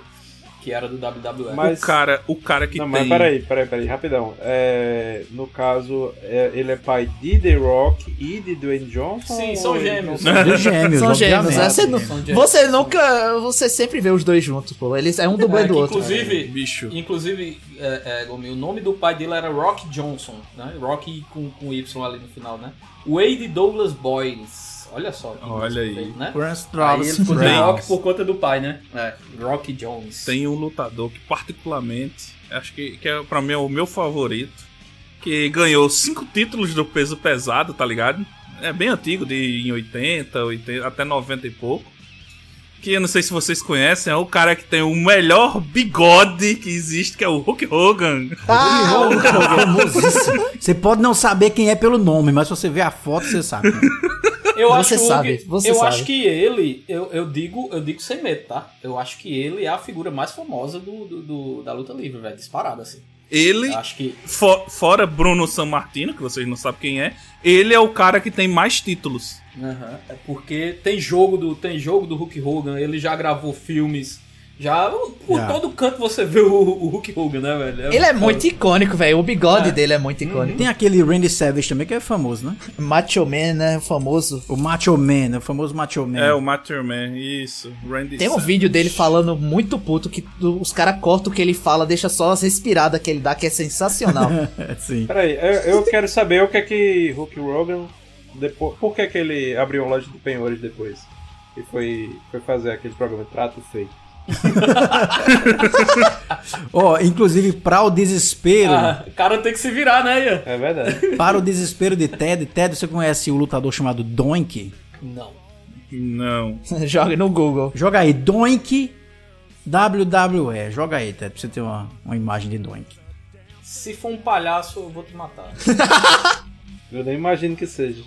F: Que era do WWE.
G: Mas-
H: O cara, o cara que
G: Não,
H: tem...
G: mas peraí, peraí, peraí, rapidão. É, no caso, é, ele é pai de The Rock e de Dwayne Johnson?
F: Sim, são gêmeos.
E: Dos gêmeos,
C: São gêmeos,
E: obviamente.
C: né? Você,
F: São
C: você nunca. Você sempre vê os dois juntos, pô. Eles é um dublê
F: É,
C: do
F: que
C: outro.
F: Inclusive,
H: bicho.
F: inclusive é, é, o nome do pai dele era Rock Johnson, né? Rock com, com Y ali no final, né? Wade Douglas Boyles. Olha só.
H: Olha aí.
F: feio, Né?
E: Prince
F: Aí
E: Travis
F: ele ficou de. Rock por conta do pai, né? É, Rock Jones.
H: Tem um lutador que particularmente, acho que, que é pra mim é o meu favorito, que ganhou cinco títulos do peso pesado, tá ligado? É bem antigo, de em 80, 80 até 90 e pouco. Que eu não sei se vocês conhecem, é o cara que tem o melhor bigode que existe, que é o Hulk Hogan.
C: Ah,
E: famosíssimo. Você pode não saber quem é pelo nome, mas se você ver a foto, você sabe.
F: Eu
C: Você
F: acho
C: sabe,
F: que,
C: você
F: eu
C: sabe.
F: acho que ele, eu, eu digo, eu digo sem medo, tá? Eu acho que ele é a figura mais famosa do, do- do- da luta livre, velho, disparado assim.
H: Ele,
F: Acho que.
H: fo- fora Bruno Sammartino, que vocês não sabem quem é, ele é o cara que tem mais títulos.
F: Aham, É porque tem jogo do tem jogo do Hulk Hogan, ele já gravou filmes. Já por
E: Já.
F: todo canto você vê o, o Hulk Hogan, né, velho?
C: Ele é muito icônico, velho. O bigode
F: É.
C: dele é muito icônico.
E: Tem aquele Randy Savage também que é famoso, né?
C: Macho Man, né? O famoso.
E: O Macho Man, o famoso Macho Man.
H: É, o Matter Man, isso. Randy
C: Tem um
H: Savage.
C: vídeo dele falando muito puto que os caras cortam o que ele fala, deixa só as respiradas que ele dá, que é sensacional.
E: Sim.
G: Peraí, eu, eu quero saber o que é que Hulk Hogan. Depois, por que, que ele abriu uma loja de penhores depois? E foi, foi fazer aquele programa Trato Feito.
E: Ó, inclusive, para o desespero,
F: Ah, o cara tem que se virar, né, Ian?
G: É verdade.
E: para o desespero de Ted, Ted, você conhece o lutador chamado Doink?
F: Não.
H: Não.
C: Joga no Google.
E: Joga aí, Doink WWE. Joga aí, Ted, pra você ter uma, uma imagem de Doink.
F: Se for um palhaço, eu vou te matar.
G: Eu nem imagino que seja.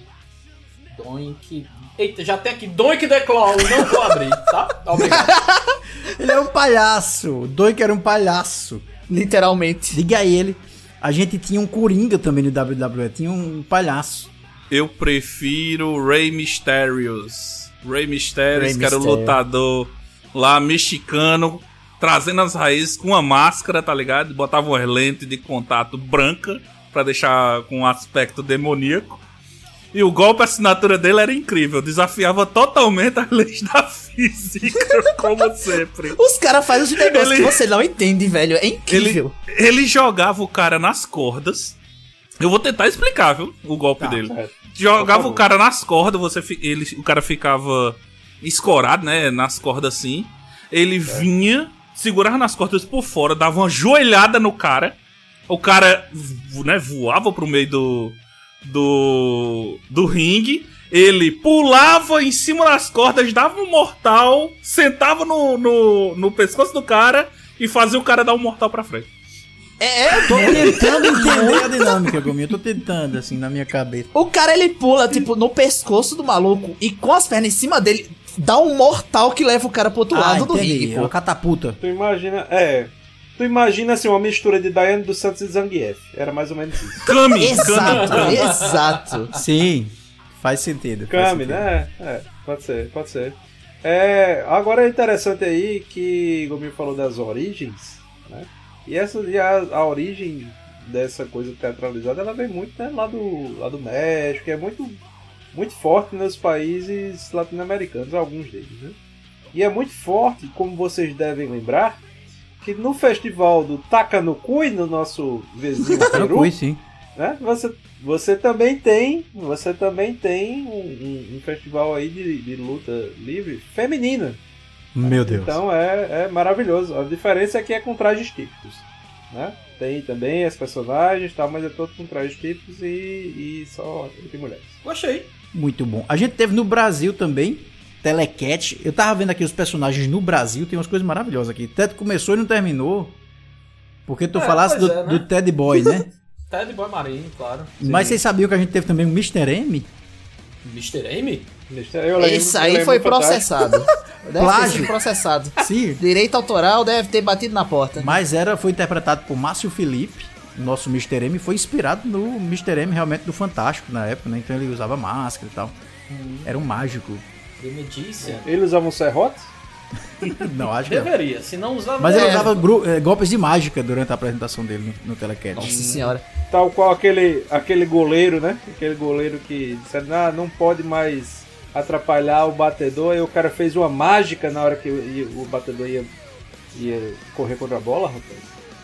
F: Doink. Eita, já tem aqui Doink the Clown, não vou abrir, tá? Obrigado.
E: Ele é um palhaço. Doink era um palhaço.
C: Literalmente.
E: Diga aí ele. A gente tinha um Coringa também no WWE, tinha um palhaço.
H: Eu prefiro Rey Mysterios. Rey Mysterios,
E: Rey
H: que era o lutador lá mexicano, trazendo as raízes com uma máscara, tá ligado? Botava umas lentes de contato branca pra deixar com um aspecto demoníaco. E o golpe, a assinatura dele era incrível, desafiava totalmente as leis da física, como sempre.
C: Os caras fazem os negócios
H: Ele-
C: que você não entende, velho. É
H: Ele,
C: incrível.
H: ele jogava o cara nas cordas. Eu vou tentar explicar, viu? O golpe dele.
G: certo.
H: Jogava o cara nas cordas, você, fi- ele, o cara ficava escorado, né? Nas cordas assim. Ele vinha, segurava nas cordas por fora, dava uma joelhada no cara. O cara né, voava pro meio do, do, do ringue. Ele pulava em cima das cordas, dava um mortal, sentava no, no, no pescoço do cara e fazia o cara dar um mortal pra frente.
C: É, é
E: Tô tentando entender a dinâmica, Gominho. Eu tô tentando, assim, na minha cabeça.
C: O cara ele pula, tipo, no pescoço do maluco e com as pernas em cima dele, dá um mortal que leva o cara pro outro lado do
E: Ah, entendi.
C: ringue,
E: É
C: pô.
E: uma catapulta.
G: Tu imagina. É. Tu imagina assim, uma mistura de Daiane dos Santos e Zangief. Era mais ou menos isso.
H: Kami!
C: Exato,
H: Kami!
C: exato.
E: Sim, faz sentido. faz
G: Kami,
E: sentido.
G: né? É, pode ser, pode ser. É, agora é interessante aí que o Gominho falou das origens, né? E essa e a, a origem dessa coisa teatralizada, ela vem muito né, lá, do, lá do México, é muito, muito forte nos países latino-americanos, alguns deles, né? E é muito forte, como vocês devem lembrar, que no festival do Takanokui, no nosso vizinho Peru,
E: fui, sim.
G: né? Você, você também tem, você também tem um, um- um festival aí de, de luta livre feminina.
E: Meu Deus.
G: Então é, é maravilhoso. A diferença é que é com trajes típicos, né? Tem também as personagens, e tal, mas é todo com trajes típicos e, e só entre mulheres.
F: Gostei.
E: Muito bom. A gente teve no Brasil também, Telecat. Eu tava vendo aqui os personagens no Brasil, tem umas coisas maravilhosas aqui. Ted começou e não terminou. Porque tu
F: É,
E: falaste
F: pois
E: do,
F: é, né?
E: do Ted Boy, né?
F: Ted Boy Marinho, claro.
E: Mas vocês sabiam que a gente teve também o Mr. M?
F: Mr. M?
G: Eu lembro-
C: Esse
G: eu
C: aí foi processado. Deve ter
E: Plágio.
C: sido processado.
E: Sim.
C: Direito autoral deve ter batido na porta.
E: Mas era, foi interpretado por Márcio Felipe. Nosso Mr. M foi inspirado no Mr. M realmente do Fantástico na época, né? Então ele usava máscara e tal. Era um mágico.
G: Ele usava um serrote?
E: Não, acho que não.
F: Deveria, se não usava.
E: Mas ele
C: É.
E: usava eh, golpes de mágica durante a apresentação dele no, no Telecat.
C: Nossa senhora.
G: Tal qual aquele, aquele goleiro, né? Aquele goleiro que disseram, ah, não pode mais atrapalhar o batedor. Aí o cara fez uma mágica na hora que o, o batedor ia, ia correr contra a bola, rapaz.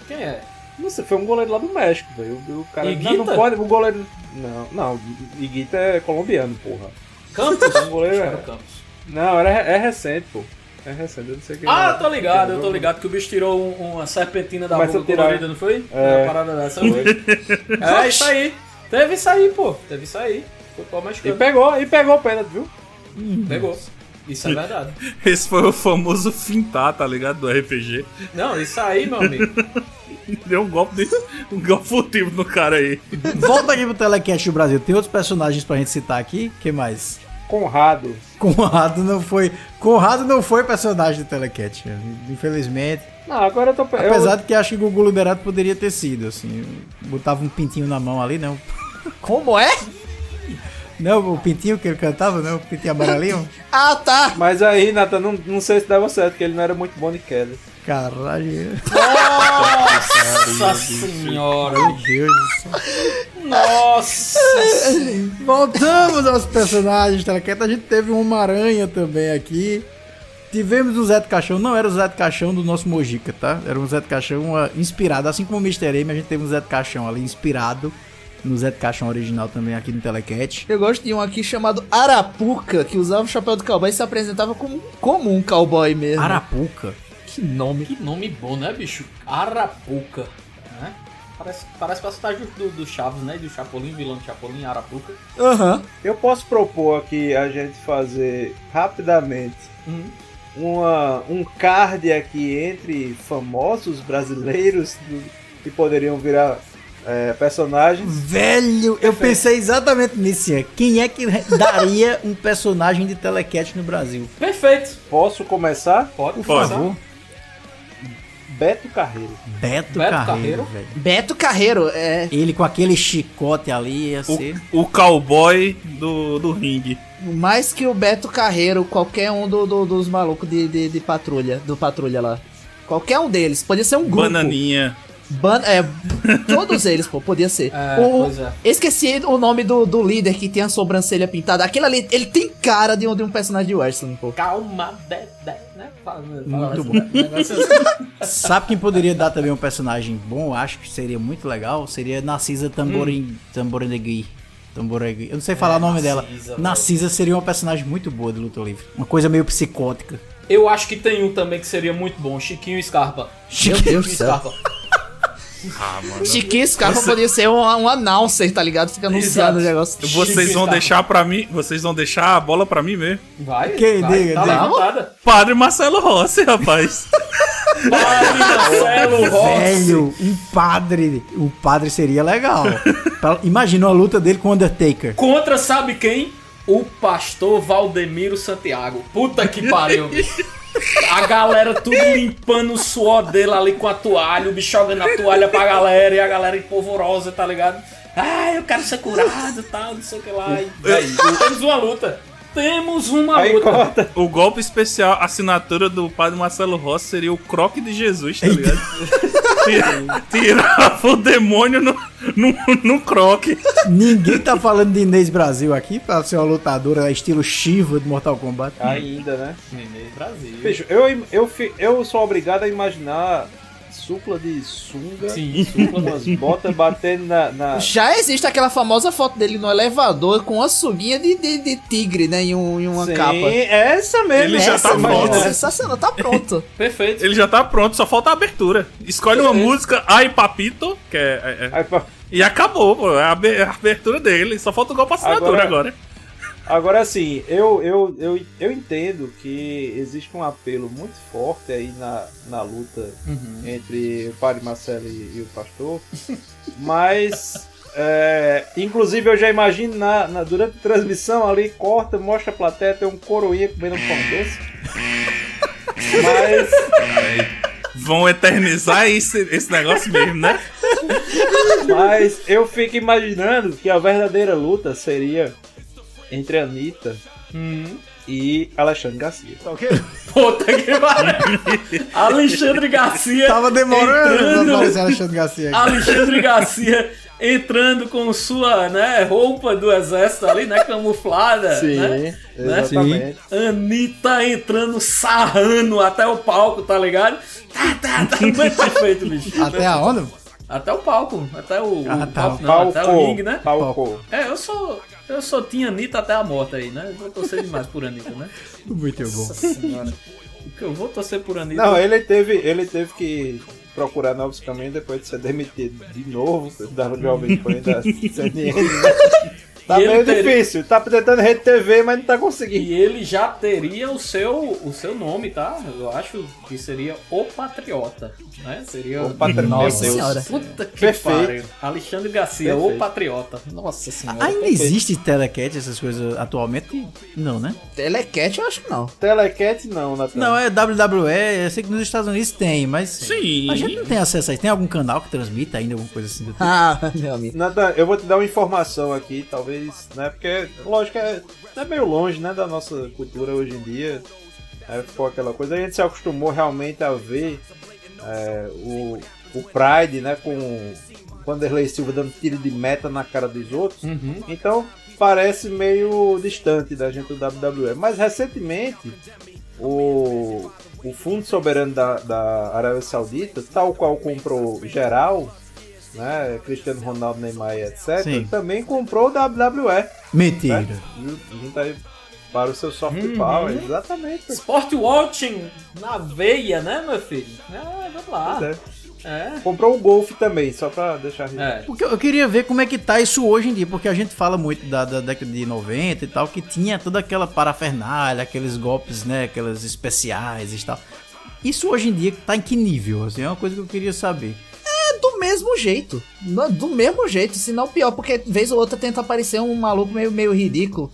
F: Quem é?
G: Não sei, foi um goleiro lá do México, velho. O, o cara não, não pode, o goleiro. Não, não, Iguita é colombiano, porra.
F: Campos?
G: Um goleiro
F: Era
G: é.
F: Campos.
G: Não, era, é recente, pô. É recente, eu não sei quem
F: Ah,
G: era.
F: eu tô ligado, eu tô ligado que o bicho tirou um- uma serpentina da
G: Começa
F: boca colorida, não foi?
G: É.
F: Uma parada dessa. é, isso aí. Teve isso aí, pô. Teve isso aí. Futebol
G: E
F: mexicano.
G: pegou, e pegou o pênalti, viu?
F: Pegou. Isso é verdade.
H: Esse foi o famoso fintar, tá ligado? Do RPG.
F: Não, isso aí, meu amigo.
H: Deu um golpe, de, um golpe furtivo no cara aí.
E: Volta aqui pro Telecast do Brasil. Tem outros personagens pra gente citar aqui. que mais?
G: Conrado.
E: Conrado não foi. Conrado não foi personagem do Telecat, infelizmente.
G: Não, agora eu tô.
E: Apesar de que acho que Gugu Liberato poderia ter sido, assim. Botava um pintinho na mão ali, não.
C: Como é?
E: Não, o pintinho que ele cantava, não? O pintinho amarelinho?
C: Ah, tá.
G: Mas aí, Nathan, não, não sei se dava certo, porque ele não era muito bom de Kelly.
E: Caralho.
F: Nossa senhora.
E: Meu Deus do céu.
F: Nossa.
E: Voltamos aos personagens Telecat. A gente teve um Homem-Aranha também aqui. Tivemos o Zé do Caixão, não era o Zé do Caixão do nosso Mojica, tá? Era um Zé do Caixão uh, inspirado, assim como o Mr. M, a gente teve um Zé do Caixão ali inspirado no Zé do Caixão original também aqui no Telecat.
C: Eu gosto de um aqui chamado Arapuca, que usava o chapéu de cowboy e se apresentava como, como um cowboy mesmo.
E: Arapuca?
C: Que nome.
F: Que nome bom, né, bicho? Arapuca. Parece, parece personagem do, do Chaves, né? Do Chapolin, vilão do Chapolin, Arapuca.
C: Aham. Uhum.
G: Eu posso propor aqui a gente fazer rapidamente
F: Uhum.
G: uma, um card aqui entre famosos brasileiros do- que poderiam virar é, personagens.
E: Velho, eu pensei exatamente nisso. Quem é que daria um personagem de Telecat no Brasil?
F: Perfeito.
G: Posso começar?
F: Pode,
E: Por favor.
G: Beto Carreiro.
E: Beto,
F: Beto
E: Carreiro,
F: Carreiro.
E: velho.
C: Beto Carreiro, é.
E: Ele com aquele chicote ali ia ser.
H: O, o cowboy do, do ringue.
C: Mais que o Beto Carreiro, qualquer um do, do- dos malucos de, de, de patrulha, do patrulha lá. Qualquer um deles. Podia ser um grupo.
H: Bananinha.
C: Ban é, todos eles, pô, podia ser.
F: É,
C: o,
F: pois é.
C: Esqueci o nome do, do líder que tem a sobrancelha pintada. Aquele ali, ele tem cara de um, de um personagem de wrestling, pô.
F: Calma, Dedé, né? Fala-
E: Muito
F: assim,
E: bom.
F: assim.
E: Sabe quem poderia dar também um personagem bom? Acho que seria muito legal. Seria Narcisa Tamborim, Tamborendegui. Tamborendegui. Eu não sei falar o nome dela.
F: Narcisa, velho.
E: Narcisa seria uma personagem muito boa de luta livre. Uma coisa meio psicótica.
F: Eu acho que tem um também que seria muito bom, Chiquinho Scarpa.
C: Meu Deus.
F: Scarpa.
H: Ah, mano.
C: Chiquinho Scarpa podia ser um, um announcer, tá ligado? Fica anunciando
F: Exato.
C: o negócio.
H: Vocês vão
F: Scarpa.
H: deixar pra mim. Vocês vão deixar a bola pra mim mesmo.
F: Vai,
E: Quem?
F: vai,
E: Diga,
F: tá
E: diga.
H: Padre Marcelo Rossi, rapaz.
F: Padre Marcelo Rossi.
E: Velho, um padre. O padre seria legal. Imagina a luta dele com o Undertaker.
F: Contra sabe quem? O pastor Valdemiro Santiago. Puta que pariu. bicho. A galera tudo limpando o suor dele ali com a toalha, o bicho jogando a toalha pra galera e a galera empolvorosa, tá ligado? Ah, eu quero ser curado e tal, não sei o que lá. E, véi, temos uma luta. Temos uma
G: Aí
F: luta.
G: corta.
H: O golpe especial, a assinatura do padre Marcelo Rossi seria o croque de Jesus, tá ligado? Tira- Tirava o demônio no, no, no croque.
E: Ninguém tá falando de Inês Brasil aqui pra ser uma lutadora estilo Shiva de Mortal Kombat.
G: Ainda, né?
F: Nenê Brasil.
G: Bicho, eu, eu, fi- eu sou obrigado a imaginar supla de sunga,
F: Sim,
G: umas botas batendo na. na-
C: Já existe aquela famosa foto dele no elevador com uma suguinha de, de, de tigre, né? Em, um, em uma
G: Sim,
C: capa.
G: essa mesmo.
H: Ele já
C: Essa,
H: tá
C: mano,
H: pronto.
C: é sensacional, tá pronto.
F: Perfeito.
H: Ele já tá pronto, só falta a abertura. Escolhe uma música, Ai Papito, que é, é- é-
G: Aí, pá,
H: E acabou, pô. É a abe- a abertura dele. Só falta o golpe assinatura agora.
G: Agora- Agora assim, eu, eu, eu, eu entendo que existe um apelo muito forte aí na, na luta entre o padre Marcelo e, e o pastor, mas é, inclusive eu já imagino na, na- durante a transmissão ali, corta, mostra a plateia, tem um coroinha comendo um pão doce. Mas
H: Vão eternizar esse, esse negócio mesmo, né?
G: Mas eu fico imaginando que a verdadeira luta seria entre a Anitta e Alexandre Garcia.
F: Puta que pariu. Alexandre Garcia.
E: Tava demorando pra
F: entrando-
E: aparecer Alexandre Garcia aqui.
F: Alexandre Garcia entrando com sua né, roupa do exército ali, né? Camuflada. né? Né?
G: exatamente.
F: Anitta entrando, sarrando até o palco, tá ligado? Tá, tá, tá muito perfeito, bicho.
E: Até aonde?
F: Até o palco. Até o.
E: Ah,
F: o
E: tá.
F: palco, não, até o ringue, né?
G: Palco.
F: É, eu sou. Eu sou tinha Anitta até a morte aí, né? Eu vou torcer demais por Anitta, né?
E: Muito bom.
F: Nossa senhora. O que eu vou torcer por Anitta.
G: Não, ele teve, ele teve que procurar novos caminhos depois de ser demitido de novo da Jovem Pan da CNN. Né? Tá
F: E
G: meio
F: teria-
G: difícil. Tá tentando rede TV, mas não tá conseguindo.
F: E ele já teria o seu, o seu nome, tá? Eu acho que seria O Patriota, né? Seria...
G: O Patriota.
C: Nossa
G: Deus.
C: senhora.
F: Puta que
G: Perfeito.
F: pariu. Alexandre Garcia,
G: Perfeito.
F: O Patriota. Nossa senhora.
E: Ainda
F: perfeito.
E: existe telecat, essas coisas atualmente? Não, né?
C: Telecat eu acho que não.
G: Telecat não, Natan.
E: Não, é WWE, eu sei que nos Estados Unidos tem, mas
H: Sim.
E: a gente não tem acesso a isso. Tem algum canal que transmita ainda alguma coisa assim do tipo?
C: Ah, meu amigo.
G: Natan, eu vou te dar uma informação aqui, talvez, né? Porque, lógico, é, é meio longe, né, da nossa cultura hoje em dia. É, ficou aquela coisa. A gente se acostumou realmente a ver é, o, o Pride, né, com Vanderlei Silva dando tiro de meta na cara dos outros.
F: Uhum.
G: Então, parece meio distante da gente do WWE. Mas, recentemente, o, o Fundo Soberano da, da Arábia Saudita, tal qual comprou geral, né, Cristiano Ronaldo, Neymar e etc.,
E: Sim.
G: também comprou o WWE.
E: Mentira.
G: Né? Junto aí para o seu soft
F: Uhum.
G: power, exatamente.
F: Sport Watching na veia, né, meu filho? É, vamos lá.
G: Pois é.
F: É.
G: Comprou o Golf também, só pra deixar
F: É.
E: Porque eu queria ver como é que tá isso hoje em dia, porque a gente fala muito da, da década de 90 e tal, que tinha toda aquela parafernália, aqueles golpes, né, aquelas especiais e tal. Isso hoje em dia tá em que nível? Assim, é uma coisa que eu queria saber.
C: Do mesmo jeito. No- Do mesmo jeito, se não pior, porque vez ou outra tenta aparecer um maluco meio, meio ridículo.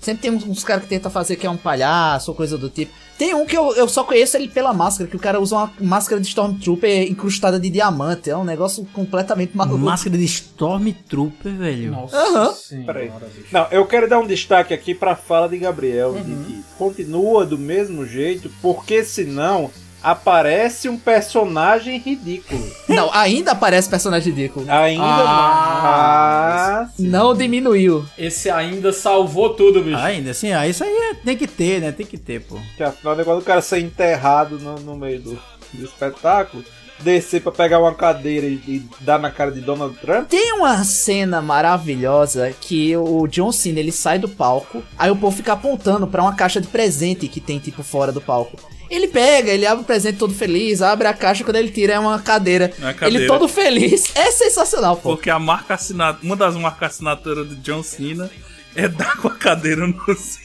C: Sempre tem uns, uns caras que tentam fazer que é um palhaço ou coisa do tipo. Tem um que eu, eu só conheço ele pela máscara, que o cara usa uma máscara de Stormtrooper incrustada de diamante. É um negócio completamente maluco.
E: Máscara de Stormtrooper, velho.
F: Nossa
C: Aham.
G: Peraí. Não, eu quero dar um destaque aqui pra fala de Gabriel,
F: Uhum.
G: de que continua do mesmo jeito, porque senão aparece um personagem ridículo.
C: Não, ainda aparece personagem ridículo.
G: Ainda
F: Ah,
G: sim.
C: Não diminuiu.
F: Esse ainda salvou tudo, bicho.
E: Ainda assim, ah, isso aí é- tem que ter, né? Tem que ter, pô.
G: Que afinal o negócio do cara ser enterrado no, no meio do, do espetáculo, descer pra pegar uma cadeira e, e dar na cara de Donald Trump.
C: Tem uma cena maravilhosa que o John Cena ele sai do palco, aí o povo fica apontando pra uma caixa de presente que tem tipo fora do palco. Ele pega, ele abre o presente todo feliz, abre a caixa quando ele tira é uma cadeira.
H: É cadeira.
C: Ele todo feliz. É sensacional, pô.
H: Porque a marca assinada, uma das marcas assinatura do John Cena é dar com a cadeira nos,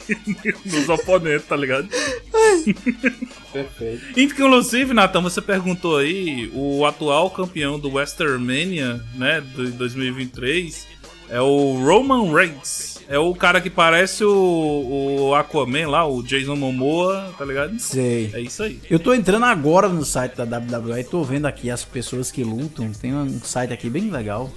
H: nos oponentes, tá ligado?
G: Perfeito.
H: Inclusive, Natan, você perguntou aí, o atual campeão do Westermania, né, de 2023, é o Roman Reigns. É o cara que parece o, o Aquaman lá, o Jason Momoa, tá ligado?
E: Sei.
H: É isso aí.
E: Eu tô entrando agora no site da WWE e tô vendo aqui as pessoas que lutam. Tem um site aqui bem legal.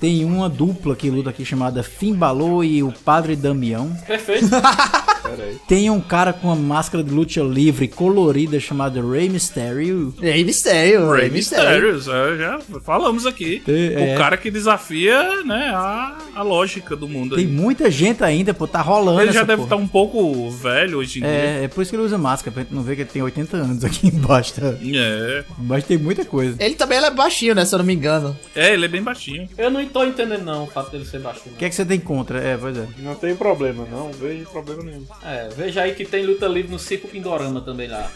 E: Tem uma dupla que luta aqui chamada Finn Balor e o Padre Damião.
F: Perfeito.
G: Peraí.
E: Tem um cara com uma máscara de luta livre colorida chamado Rey Mysterio.
H: Rey
C: Rei Mistério.
H: Mysterio, é, já falamos aqui.
E: Tem-
H: o
E: é.
H: cara que desafia, né, a, a lógica do mundo
E: Tem
H: aí.
E: muita gente ainda, pô, tá rolando
H: Ele já
E: essa
H: deve estar um pouco velho hoje em dia.
E: É, é por isso que ele usa máscara, pra gente não ver que ele tem 80 anos aqui embaixo. Tá?
H: É.
E: Embaixo tem muita coisa.
C: Ele também ele é baixinho, né? Se eu não me engano.
H: É, ele é bem baixinho.
F: Eu não tô entendendo não o fato dele ser baixinho.
E: O que é que você tem contra? É, pois é.
G: Não tem problema, não. Vejo problema nenhum.
F: É, veja aí que tem luta livre no Circo Pindorama também lá.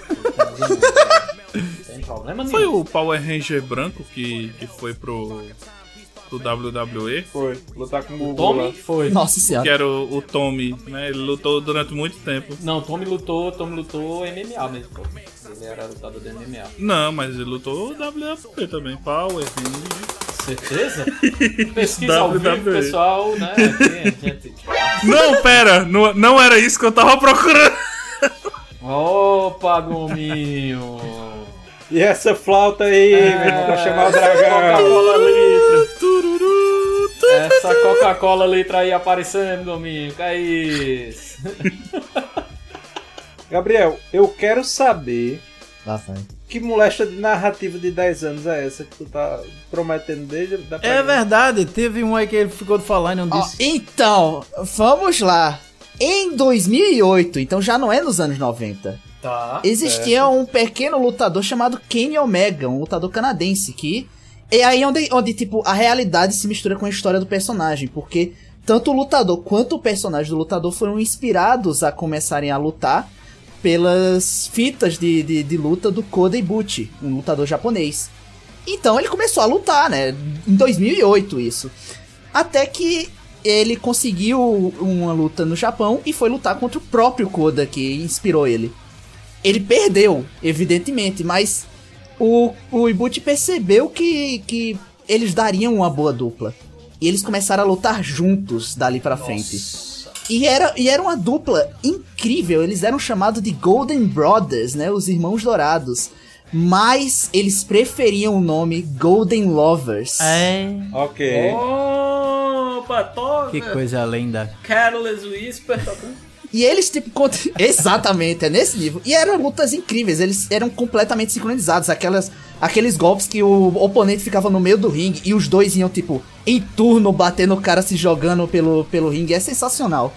F: Não tem problema nenhum.
H: Foi o Power Ranger branco que, que foi pro, pro WWE,
G: Foi. Lutar com o Google lá.
F: Tommy foi.
C: Nossa
H: que
C: senhora.
H: era o, o Tommy, né? Ele lutou durante muito tempo.
F: Não, Tommy lutou, Tommy lutou MMA mesmo, pô. Ele era lutador de MMA.
H: Não, mas ele lutou WWE também. Power Ranger.
F: Certeza? Pesquisa ao vivo,
H: WWE.
F: pessoal, né? Gente.
H: Não, pera, não, não era isso que eu tava procurando.
F: Opa, Gominho!
G: E essa flauta aí, meu irmão, pra chamar o dragão.
F: Essa Coca-Cola litra aí aparecendo, Gominho. Que é isso?
G: Gabriel, eu quero saber
C: Lá vai.
G: que molesta de narrativa de 10 anos é essa que tu tá prometendo desde da
E: É verdade, teve um aí que ele ficou de falar e não disse.
C: então, vamos lá. Em 2008, então já não é nos anos 90,
F: Tá.
C: existia um pequeno lutador chamado Kenny Omega, um lutador canadense, que é aí onde, onde, tipo, a realidade se mistura com a história do personagem, porque tanto o lutador quanto o personagem do lutador foram inspirados a começarem a lutar pelas fitas de, de, de luta do Koda Ibuchi, um lutador japonês. Então ele começou a lutar, né? Em 2008 isso. Até que ele conseguiu uma luta no Japão e foi lutar contra o próprio Koda que inspirou ele. Ele perdeu, evidentemente, mas o, o Ibuchi percebeu que, que eles dariam uma boa dupla. E eles começaram a lutar juntos dali pra frente. E era, e era uma dupla incrível. Eles eram chamados de Golden Brothers, né? Os Irmãos Dourados. Mas eles preferiam o nome Golden Lovers.
E: É.
G: Ok.
F: Opa, toca!
E: Que coisa linda.
F: Careless Whisper, tá?
C: E eles, tipo, cont- exatamente, é nesse nível. E eram lutas incríveis, eles eram completamente sincronizados. Aquelas, aqueles golpes que o oponente ficava no meio do ringue e os dois iam, tipo, em turno, batendo o cara se jogando pelo, pelo ringue. É sensacional.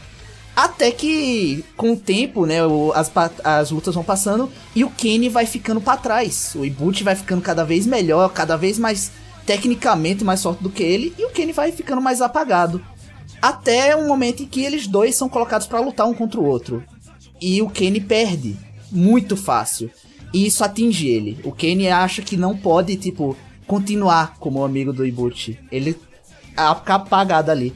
C: Até que, com o tempo, né, as, as lutas vão passando e o Kenny vai ficando pra trás. O Ibuchi vai ficando cada vez melhor, cada vez mais tecnicamente mais forte do que ele, e o Kenny vai ficando mais apagado. Até um momento em que eles dois são colocados pra lutar um contra o outro. E o Kenny perde. Muito fácil. E isso atinge ele. O Kenny acha que não pode, tipo, continuar como amigo do Ibuchi. Ele fica apagado ali.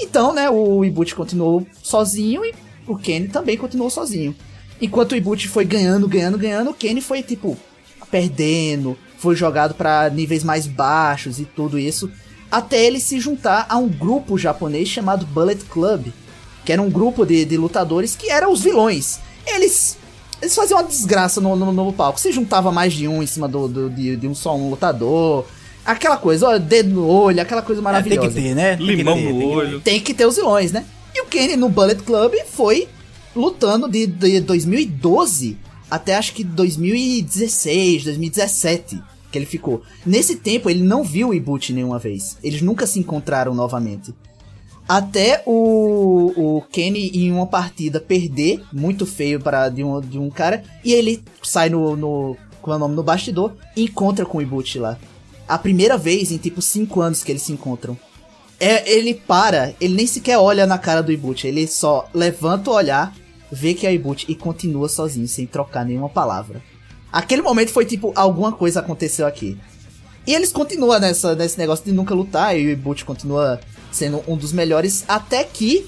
C: Então, né, o Ibuchi continuou sozinho e o Kenny também continuou sozinho. Enquanto o Ibuchi foi ganhando, ganhando, ganhando, o Kenny foi, tipo, perdendo, foi jogado pra níveis mais baixos e tudo isso, até ele se juntar a um grupo japonês chamado Bullet Club, que era um grupo de, de lutadores que eram os vilões. Eles eles faziam uma desgraça no, no, no palco. Se juntava mais de um em cima do, do- de, de um só um lutador. Aquela coisa, ó, dedo no olho, aquela coisa
E: É, tem
C: maravilhosa.
E: que ter, né? Tem que
H: Limão
E: ter,
H: no
E: tem que-
H: olho.
C: Tem que ter os vilões, né? E o Kenny no Bullet Club foi lutando de, de 2012 até acho que 2016, 2017 que ele ficou. Nesse tempo ele não viu o Ibuchi nenhuma vez. Eles nunca se encontraram novamente. Até o, o Kenny em uma partida perder muito feio para de um, de um cara e ele sai no, no é o nome no bastidor e encontra com o Ibuchi lá. A primeira vez em tipo 5 anos que eles se encontram. É, ele para, ele nem sequer olha na cara do Ibuchi, ele só levanta o olhar, vê que é o Ibuchi e continua sozinho, sem trocar nenhuma palavra. Aquele momento foi tipo, alguma coisa aconteceu aqui. E eles continuam nessa, nesse negócio de nunca lutar, e o Ibuchi continua sendo um dos melhores, até que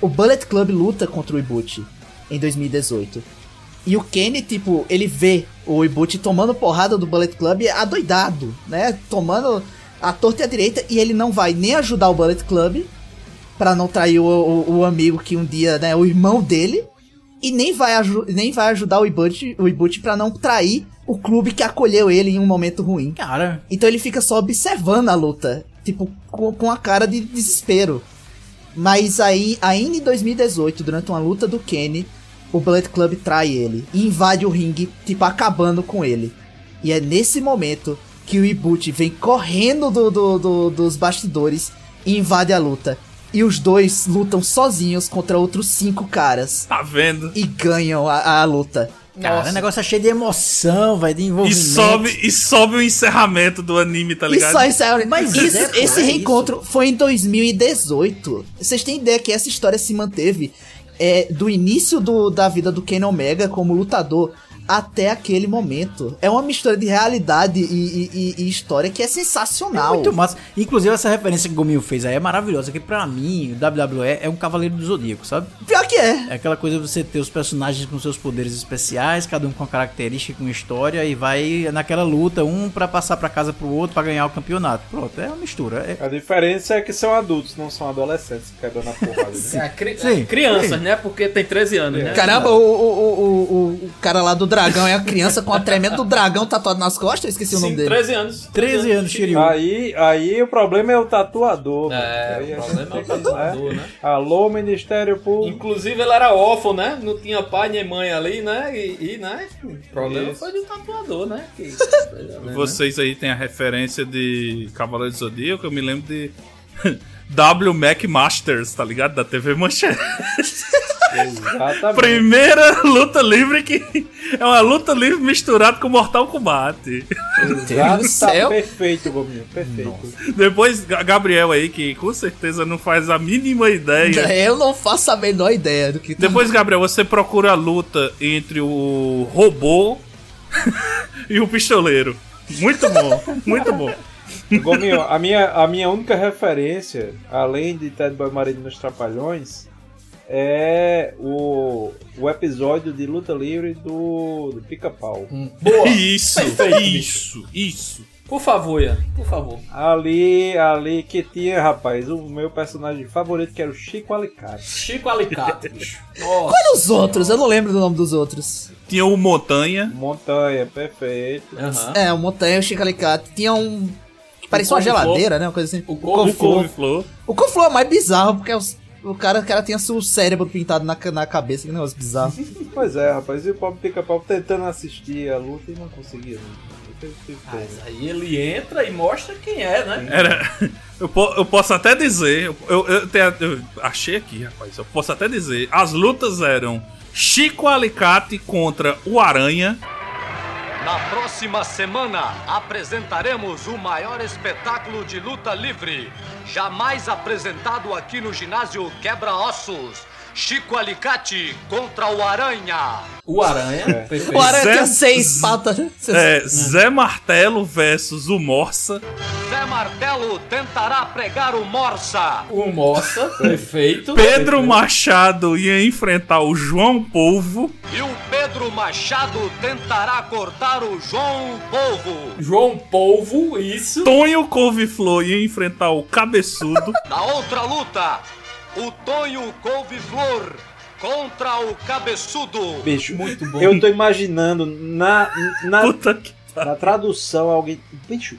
C: o Bullet Club luta contra o Ibuchi em 2018. E o Kenny, tipo, ele vê o Ibuchi tomando porrada do Bullet Club adoidado, né? Tomando a torta e a direita, e ele não vai nem ajudar o Bullet Club pra não trair o, o, o amigo que um dia, né, o irmão dele, e nem vai, nem vai ajudar o Ibuchi, o Ibuchi pra não trair o clube que acolheu ele em um momento ruim.
E: Cara,
C: Então ele fica só observando a luta, tipo, com, com a cara de desespero. Mas aí, ainda em 2018, durante uma luta do Kenny, o Bullet Club trai ele e invade o ringue, tipo, acabando com ele. E é nesse momento que o Ibuchi vem correndo do, do- do- dos bastidores e invade a luta. E os dois lutam sozinhos contra outros cinco caras.
H: Tá vendo?
C: E ganham a, a luta.
E: cara, o negócio é cheio de emoção, vai de
H: E
E: envolvimento.
H: sobe, e sobe o encerramento do anime, tá
C: E
H: ligado?
C: só encerra-
E: Mas
C: Isso-
E: é,
C: esse
E: é
C: reencontro foi em 2018. Vocês têm ideia que essa história se manteve é, do início do- da vida do Ken Omega como lutador até aquele momento. É uma mistura de realidade e, e- e- e história que é
E: É
C: sensacional.
E: muito massa. Inclusive, essa referência que o Gominho fez aí é maravilhosa. Que pra mim, o WWE é um cavaleiro do zodíaco, sabe?
C: Pior que é.
E: É aquela coisa de você ter os personagens com seus poderes especiais, cada um com uma característica, com história, e vai naquela luta, um pra passar pra casa pro outro pra ganhar o campeonato. Pronto, é uma mistura. É-
G: A diferença é que são adultos, não são adolescentes que dando a porrada. né?
F: É, cri-
E: Sim,
F: crianças,
E: sim.
F: né? Porque tem 13 anos, né?
C: Caramba, o, o, o, o, o cara lá do dragão é a criança com a tremenda do dragão tatuado nas costas? Eu esqueci o nome
F: Sim,
C: dele.
F: 13 anos.
E: 13 anos, Shiryu.
G: Aí, aí o problema é o tatuador.
F: É.
G: Aí
F: o problema é o tatuador, né?
G: Alô, Ministério Público.
F: Inclusive ele era órfão, né? Não tinha pai nem mãe ali, né? E, e, né? O problema
G: Isso.
F: foi do tatuador, né? Que...
H: Vocês aí têm a referência de Cavaleiro do Zodíaco, eu me lembro de W Mac Masters, tá ligado? Da TV Manchete.
G: Exatamente.
H: Primeira luta livre que é uma luta livre misturada com Mortal Kombat.
C: Deus do céu.
G: Perfeito, Gominho, perfeito.
H: Depois, Ga- Gabriel aí, que com certeza não faz a mínima ideia.
C: Eu não faço a menor ideia do que tá-
H: Depois, Gabriel, você procura a luta entre o robô e o pistoleiro. Muito bom, muito bom.
G: Gominho, a minha, a minha única referência, além de Ted Boy Marido nos Trapalhões, é o, o episódio de luta livre do, do Pica-Pau.
F: Boa.
H: Isso,
F: Perfeito,
H: isso, isso.
F: Por favor, Ian, por favor.
G: Ali, ali que tinha, rapaz, o meu personagem favorito que era o Chico Alicate.
F: Chico Alicate, bicho. Nossa.
C: Os outros, eu não lembro do nome dos outros.
H: Tinha o Montanha.
G: Montanha, perfeito.
F: Aham.
C: É, o Montanha, o Chico Alicate. Tinha um. que Parecia uma geladeira, né? Uma coisa assim.
F: O
H: O
F: couve-flor.
C: O Couve-Flor é mais bizarro, porque os- o cara, o cara tinha o cérebro pintado na, na cabeça, que negócio bizarro.
G: Pois é, rapaz, e o pobre Pica-Pau tentando assistir a luta e não conseguia. Né?
F: Mas aí ele entra e mostra quem é, né?
H: Era. Eu, po- eu posso até dizer. Eu, eu, eu eu achei aqui, rapaz. Eu posso até dizer. As lutas eram Chico Alicate contra o Aranha.
J: Na próxima semana apresentaremos o maior espetáculo de luta livre jamais apresentado aqui no ginásio Quebra-Ossos. Chico Alicate contra o Aranha.
F: O Aranha, perfeito.
C: O Aranha
H: Zé-
C: tinha seis patas. né?
H: É, Zé Martelo versus o Morsa.
J: Zé Martelo tentará pregar o Morsa.
F: O Moça, perfeito.
H: Pedro Machado ia enfrentar o João Polvo.
J: E o Pedro Machado tentará cortar o João Polvo.
F: João Polvo, isso.
H: Tonho Couve-Flor ia enfrentar o Cabeçudo.
J: Na outra luta, o Tonho Couve-Flor contra o Cabeçudo.
G: Bicho,
F: Muito bom.
G: eu tô imaginando na, na,
H: Puta que
G: na tradução alguém. Bicho,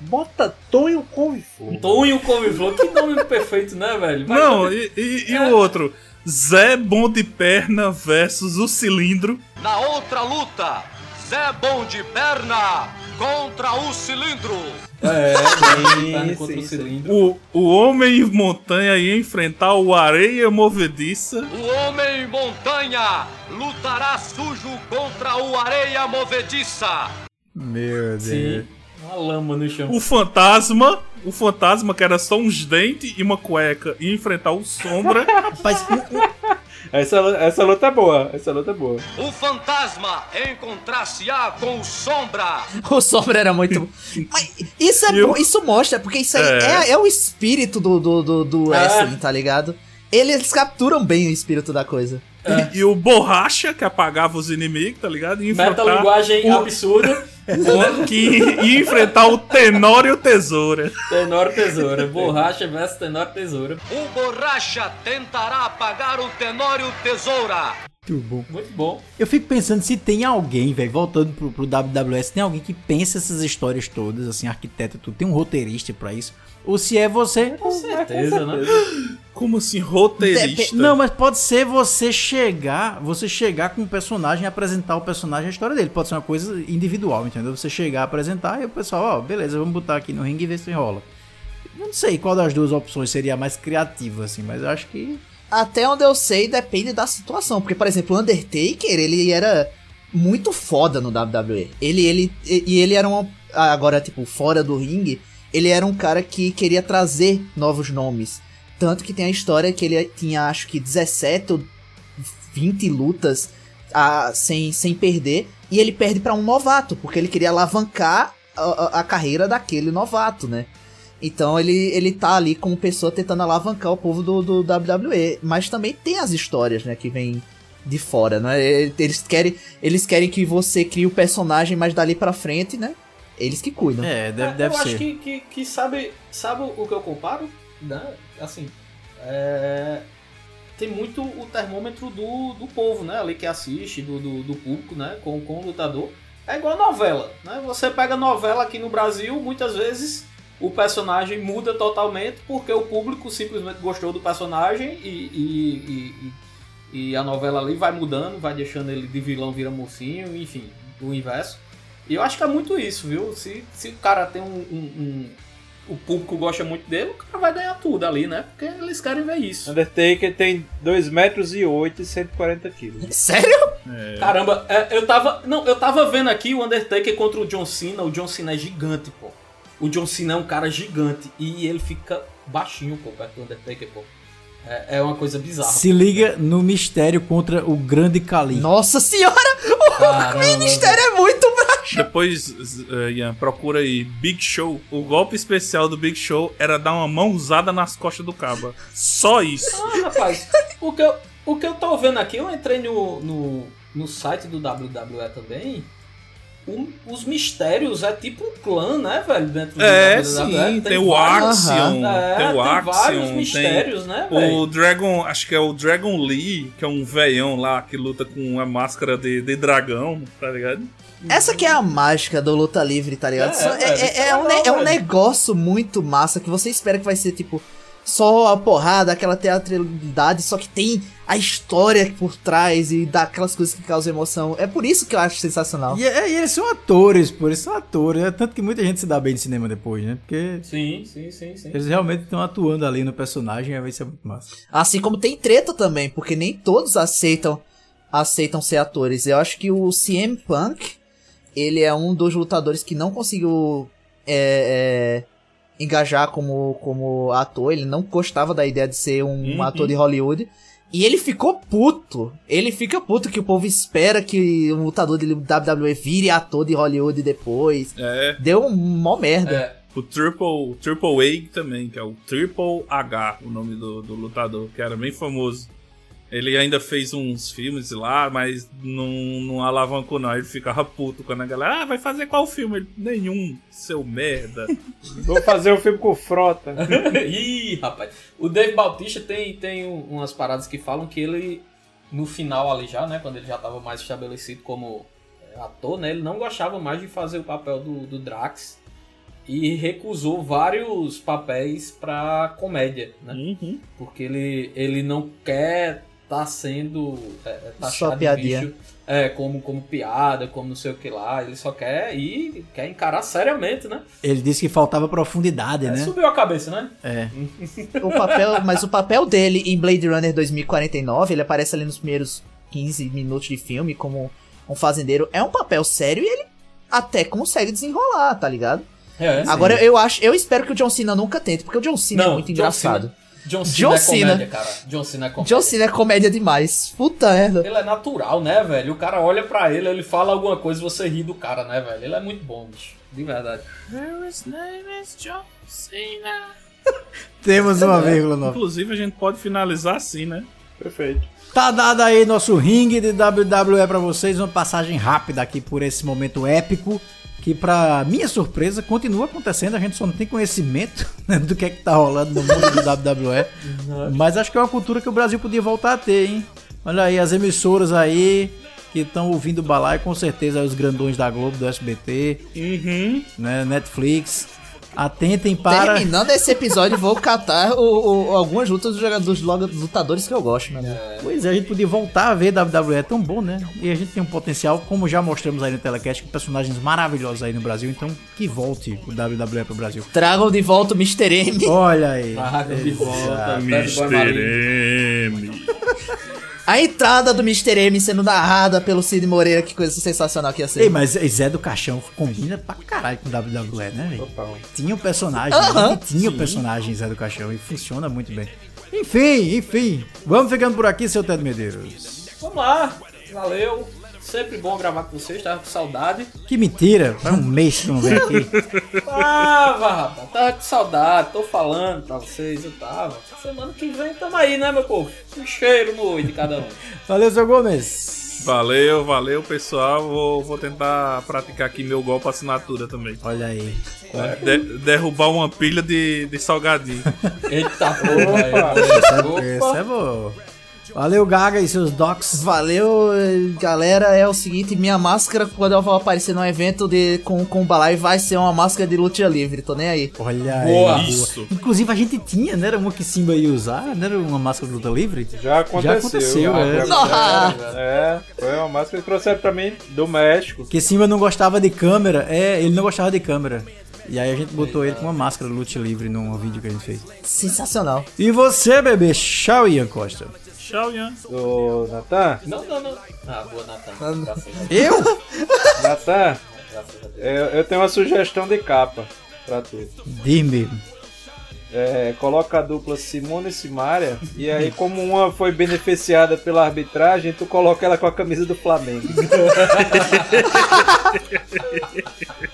G: bota Tonho Couve-Flor.
F: Tonho Couve-Flor, que nome perfeito, né, velho? Vai
H: Não,
F: saber.
H: e, e- e o outro? Zé Bom de Perna versus o Cilindro.
J: Na outra luta, Zé Bom de Perna contra o Cilindro.
F: É,
G: Sim,
F: tá contra
G: sim,
F: o cilindro.
H: O, o Homem Montanha ia enfrentar o Areia Movediça.
J: O Homem Montanha lutará sujo contra o Areia Movediça.
E: Meu Deus.
F: Sim. Uma lama no chão.
H: O Fantasma. O Fantasma, que era só uns dentes e uma cueca, ia enfrentar o Sombra.
E: Rapaz,
G: Essa, essa luta é boa, essa luta é boa.
J: O Fantasma encontrar-se-á com o Sombra.
C: O Sombra era muito. Mas isso é bom, isso mostra, porque isso aí
H: É.
C: é, é o espírito do, do, do, do wrestling, tá ligado? Eles capturam bem o espírito da coisa.
H: E, e o Borracha, que apagava os inimigos, tá ligado? Ia enfrentar
F: Metalinguagem
H: o-
F: absurda.
H: Que ia enfrentar o Tenório Tesoura.
F: Tenor Tesoura. Borracha versus Tenor Tesoura.
J: O Borracha tentará apagar o Tenório Tesoura.
E: muito bom.
F: Muito bom.
E: Eu fico pensando se tem alguém, velho, voltando pro, pro WWS, tem alguém que pensa essas histórias todas, assim, arquiteto e tudo, tem um roteirista pra isso. Ou se é você.
F: Com certeza, né?
H: Como assim, roteirista?
E: Não, mas pode ser você chegar, você chegar com o personagem e apresentar o personagem a história dele. Pode ser uma coisa individual, entendeu? Você chegar, apresentar e o pessoal, ó, beleza, vamos botar aqui no ringue e ver se rola. Eu não sei qual das duas opções seria a mais criativa, assim, mas eu acho que.
C: Até onde eu sei, depende da situação. Porque, por exemplo, o Undertaker, ele era muito foda no WWE. Ele, ele, e e ele era um. Agora, tipo, fora do ringue, ele era um cara que queria trazer novos nomes. Tanto que tem a história que ele tinha, acho que 17 ou 20 lutas ah, sem, sem perder. E ele perde pra um novato, porque ele queria alavancar a, a- a carreira daquele novato, né? Então ele, ele tá ali como pessoa tentando alavancar o povo do, do WWE. Mas também tem as histórias, né, que vem de fora, né? Eles querem, eles querem que você crie o personagem, mas dali pra frente, né? Eles que cuidam.
E: É, deve,
F: É,
E: deve
F: eu
E: ser.
F: acho que, que, que sabe, sabe o que eu comparo? Né? Assim, é, tem muito o termômetro do, do povo, né? Ali que assiste, do, do, do público, né? Com, com o lutador. É igual novela, né? Você pega novela aqui no Brasil, muitas vezes o personagem muda totalmente porque o público simplesmente gostou do personagem e, e, e, e- a novela ali vai mudando, vai deixando ele de vilão vira mocinho, enfim, o inverso. E eu acho que é muito isso, viu? Se, se o cara tem um- um- O público gosta muito dele, o cara vai ganhar tudo ali, né? Porque eles querem ver isso.
G: Undertaker tem 2 metros e 8 e 140 quilos.
C: Sério?
F: Caramba, é, eu tava. Não, eu tava vendo aqui o Undertaker contra o John Cena. O John Cena é gigante, pô. O John Cena é um cara gigante. E ele fica baixinho, pô, perto do Undertaker, pô. É, é uma coisa bizarra.
E: Se liga no mistério contra o grande Kali.
C: Nossa senhora! O
F: Caramba,
C: Ministério é muito!
H: Depois, uh, Ian, procura aí Big Show. O golpe especial do Big Show era dar uma mãozada nas costas do caba. Só isso.
F: Ah, rapaz, o que eu, o que eu tô vendo aqui, eu entrei no, no, no site do WWE também. O- os mistérios é tipo um clã, né, velho? Dentro do
H: É, sim, tem, o
F: vários-
H: Axion,
F: É,
H: tem o
F: tem
H: Axion,
F: vários
H: tem
F: mistérios, né,
H: o
F: velho?
H: Dragon, acho que é o Dragon Lee, que é um veião lá que luta com uma máscara de, de dragão, tá ligado?
C: Essa que é a mágica do luta livre, tá ligado?
F: É,
C: É, é- é
F: é
C: um, é um negócio muito massa que você espera que vai ser tipo só a porrada, aquela teatralidade, só que tem a história por trás e dá aquelas coisas que causam emoção. É por isso que eu acho sensacional.
E: E, é- e eles são atores, pô, eles são atores. É tanto que muita gente se dá bem de cinema depois, né? Porque
F: Sim, sim, sim, sim.
E: eles realmente estão atuando ali no personagem, aí vai ser muito massa.
C: Assim como tem treta também, porque nem todos aceitam aceitam ser atores. Eu acho que o CM Punk, ele é um dos lutadores que não conseguiu é, é, engajar como, como ator. Ele não gostava da ideia de ser um
H: Uhum.
C: ator de Hollywood. E ele ficou puto. Ele fica puto que o povo espera que um lutador de WWE vire ator de Hollywood depois.
H: É,
C: Deu um mó merda.
F: É,
H: o Triple, o Triple A também, que é o Triple H, o nome do, do lutador, que era bem famoso. Ele ainda fez uns filmes lá, mas não, não alavancou não. Ele ficava puto quando a galera, ah, vai fazer qual filme? Ele, Nenhum, seu merda.
G: Vou fazer um filme com frota.
F: Ih, rapaz. O Dave Bautista tem, tem um- umas paradas que falam que ele, no final ali já, né? Quando ele já tava mais estabelecido como é, ator, né? Ele não gostava mais de fazer o papel do, do Drax. E recusou vários papéis pra comédia, né?
H: Uhum.
F: Porque ele, ele não quer tá sendo é, é,
C: Só
F: taxado de
C: piadinha.
F: bicho, é, como, como piada, como não sei o que lá. Ele só quer ir, quer encarar seriamente, né?
E: Ele disse que faltava profundidade,
F: É,
E: né?
F: Subiu a cabeça, né?
E: É.
C: O papel, mas o papel dele em Blade Runner 2049, ele aparece ali nos primeiros 15 minutos de filme como um fazendeiro. É um papel sério e ele até consegue desenrolar, tá ligado?
F: É,
C: Agora eu acho, eu espero que o John Cena nunca tente, porque o John Cena é
F: Não,
C: muito
F: John
C: engraçado.
F: John Cena
C: John
F: é
C: Cena.
F: comédia, cara. John Cena é comédia.
C: John Cena é comédia demais. Puta merda.
F: Ele é natural, né, velho? O cara olha pra ele, ele fala alguma coisa e você ri do cara, né, velho? Ele é muito bom, bicho. De verdade.
E: Temos uma vírgula nova.
H: Inclusive, a gente pode finalizar assim, né?
G: Perfeito.
E: Tá dado aí nosso ringue de WWE pra vocês, uma passagem rápida aqui por esse momento épico, que pra minha surpresa continua acontecendo, a gente só não tem conhecimento né, do que é que tá rolando no mundo do WWE, mas acho que é uma cultura que o Brasil podia voltar a ter, hein? Olha aí, as emissoras aí que estão ouvindo o balaio, com certeza os grandões da Globo, do SBT,
H: Uhum.
E: né, Netflix, atentem para...
C: Terminando esse episódio, vou catar o- o- algumas lutas dos jogadores, dos lutadores que eu gosto, né?
E: Pois é, a gente podia voltar a ver WWE, é tão bom, né? E a gente tem um potencial, como já mostramos aí no Telecast, com personagens maravilhosos aí no Brasil, então que volte o WWE pro Brasil.
C: Tragam de volta o Mr. M.
E: Olha aí.
F: Traga de volta.
H: Mr. M.
C: A entrada do Mr. M sendo narrada pelo Cid Moreira, que coisa sensacional que ia ser.
E: Ei, mas Zé do Caixão combina pra caralho com WWE, né, velho?
G: Total.
E: Tinha um personagem, a gente tinha o personagem Zé do Caixão e funciona muito bem. Enfim, enfim. Vamos ficando por aqui, seu Ted Medeiros.
F: Vamos lá. Valeu. Sempre bom gravar com vocês, tava com saudade.
E: Que mentira, faz um mês que não venho aqui.
F: Tava, rapaz. Tava com saudade. Tô falando pra vocês, eu tava. Semana que vem tamo aí, né, meu povo? Um cheiro no oi de cada um.
E: Valeu, seu Gomes.
H: Valeu, valeu, pessoal. Vou, vou tentar praticar aqui meu golpe assinatura também.
E: Olha aí.
H: De- derrubar uma pilha de, de salgadinho.
F: Eita porra.
E: Esse é, esse é bom. Valeu, Gaga e seus docs.
C: Valeu, galera. É o seguinte, minha máscara, quando eu vou aparecer num evento de, com, com o Balai, vai ser uma máscara de luta livre. Tô nem aí.
E: Olha
F: Boa.
E: aí.
H: Isso.
E: Inclusive a gente tinha, né? Era uma que Simba ia usar, não era uma máscara de luta livre?
G: Já aconteceu.
E: aconteceu,
G: já
E: é.
G: aconteceu. É, foi uma máscara que trouxeram pra mim do México.
E: Porque Simba não gostava de câmera. É, ele não gostava de câmera. E aí a gente botou ele com uma máscara de luta livre num vídeo que a gente fez.
C: Sensacional.
E: E você, bebê? Tchau, Ian Costa.
H: Tchau, Ian.
G: Do Natan.
F: Não, não, não. Ah, boa, Nathan. Graças a Deus.
E: Eu?
G: Natan,
F: Graças a Deus.
G: eu, eu tenho uma sugestão de capa pra tu.
E: Diz mesmo.
G: é, coloca a dupla Simone e Simária, e aí, como uma foi beneficiada pela arbitragem, tu coloca ela com a camisa do Flamengo.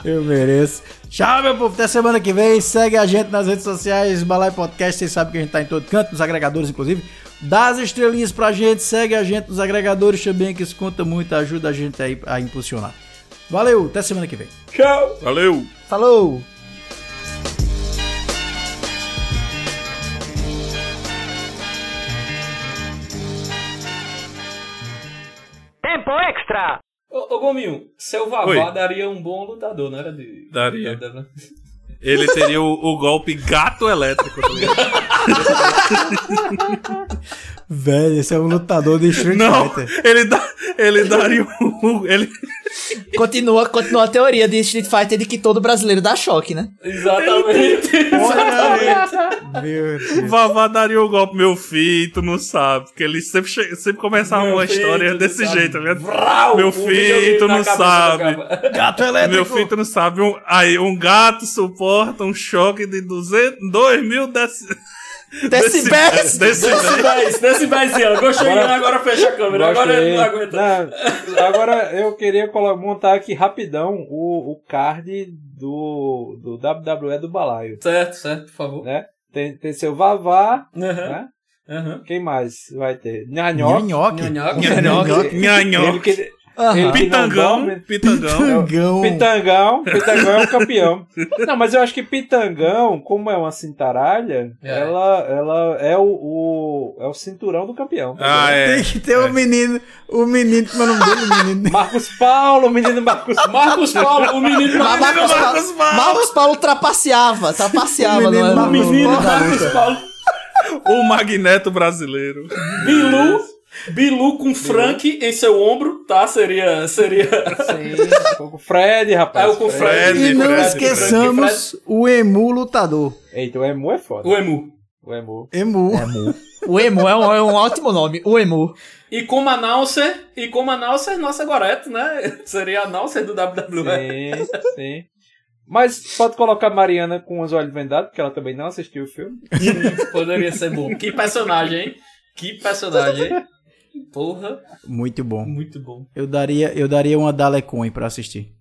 E: Eu mereço. Tchau, meu povo. Até semana que vem. Segue a gente nas redes sociais, Balai Podcast. Vocês sabem que a gente tá em todo canto, nos agregadores, inclusive. Dá as estrelinhas pra gente, segue a gente nos agregadores também, que isso conta muito, ajuda a gente aí a impulsionar. Valeu, até semana que vem.
G: Tchau!
H: Valeu!
C: Falou!
J: Tempo extra!
F: Ô, ô Gominho, seu Vavá
H: Oi.
F: daria um bom lutador, não era de.
H: Daria. Ele teria o, o golpe gato elétrico, tá?
E: Velho, esse é um lutador de Street
H: Não,
E: Fighter.
H: ele, dá, ele daria o. Ele,
C: Continua, continua a teoria de Street Fighter de que todo brasileiro dá choque, né?
F: Exatamente.
E: Meu
H: o Vavá daria o golpe, meu filho, tu não sabe. Porque ele sempre, che- sempre começava
F: Meu
H: uma
F: filho,
H: história desse
F: sabe.
H: jeito, tá ligado?
F: Vrau,
H: Meu
F: um
H: filho, tu não sabe.
E: Gato elétrico.
H: Meu filho, tu não sabe. Um, aí, um gato suporta um choque de 200, 2 mil.
C: Decibéis!
H: Decibéis.
F: Decibéis, decibéis, Ian. Gostou, Ian? Agora fecha a câmera. Agora ele não aguenta.
G: Não, agora eu queria montar aqui rapidão o, o card do, do WWE do Balaio.
F: Certo, certo, por favor.
G: Né? Tem, tem seu Vavá,
F: Aham,
G: né?
F: aham.
G: Quem mais vai ter? Nhanhoque.
E: Nhanhoque.
F: Nhanhoque.
H: Nhanhoque.
G: Não
H: Pitangão. Pitangão.
E: Pitangão.
G: Pitangão, Pitangão é o campeão. Não, mas eu acho que Pitangão, como é uma cintaralha,
F: É.
G: ela, ela é o, o- é o cinturão do campeão.
H: Ah, é.
E: Tem que ter o menino, o menino, como é o nome dele, o menino?
G: Marcos Paulo, o menino Marcos
F: Marcos Paulo, o menino
C: Mas Marcos,
H: Marcos
C: Paulo. Marcos Paulo trapaceava, trapaceava,
E: O menino
C: não é?
E: Marcos.
F: Marcos Paulo.
H: O Magneto brasileiro.
F: Bilu. Bilu com Frank em seu ombro, tá? Seria. seria...
G: o Fred, rapaz.
F: É, o com Fred.
E: E não
H: Fred,
E: esqueçamos o Emu lutador.
G: Eita, o Emu é foda.
F: O Emu.
G: O Emu.
E: Emu.
C: O Emu é um, é um ótimo nome, o Emu.
F: E como announcer, e como announcer, nossa Goreto, né? Seria announcer do WWE.
G: Sim, sim. Mas pode colocar Mariana com os olhos vendados, porque ela também não assistiu o filme.
F: Poderia ser bom. Que personagem, hein? Que personagem, hein? Porra,
E: Muito bom.
F: muito bom.
E: Eu daria, eu daria uma Dalecoin pra assistir.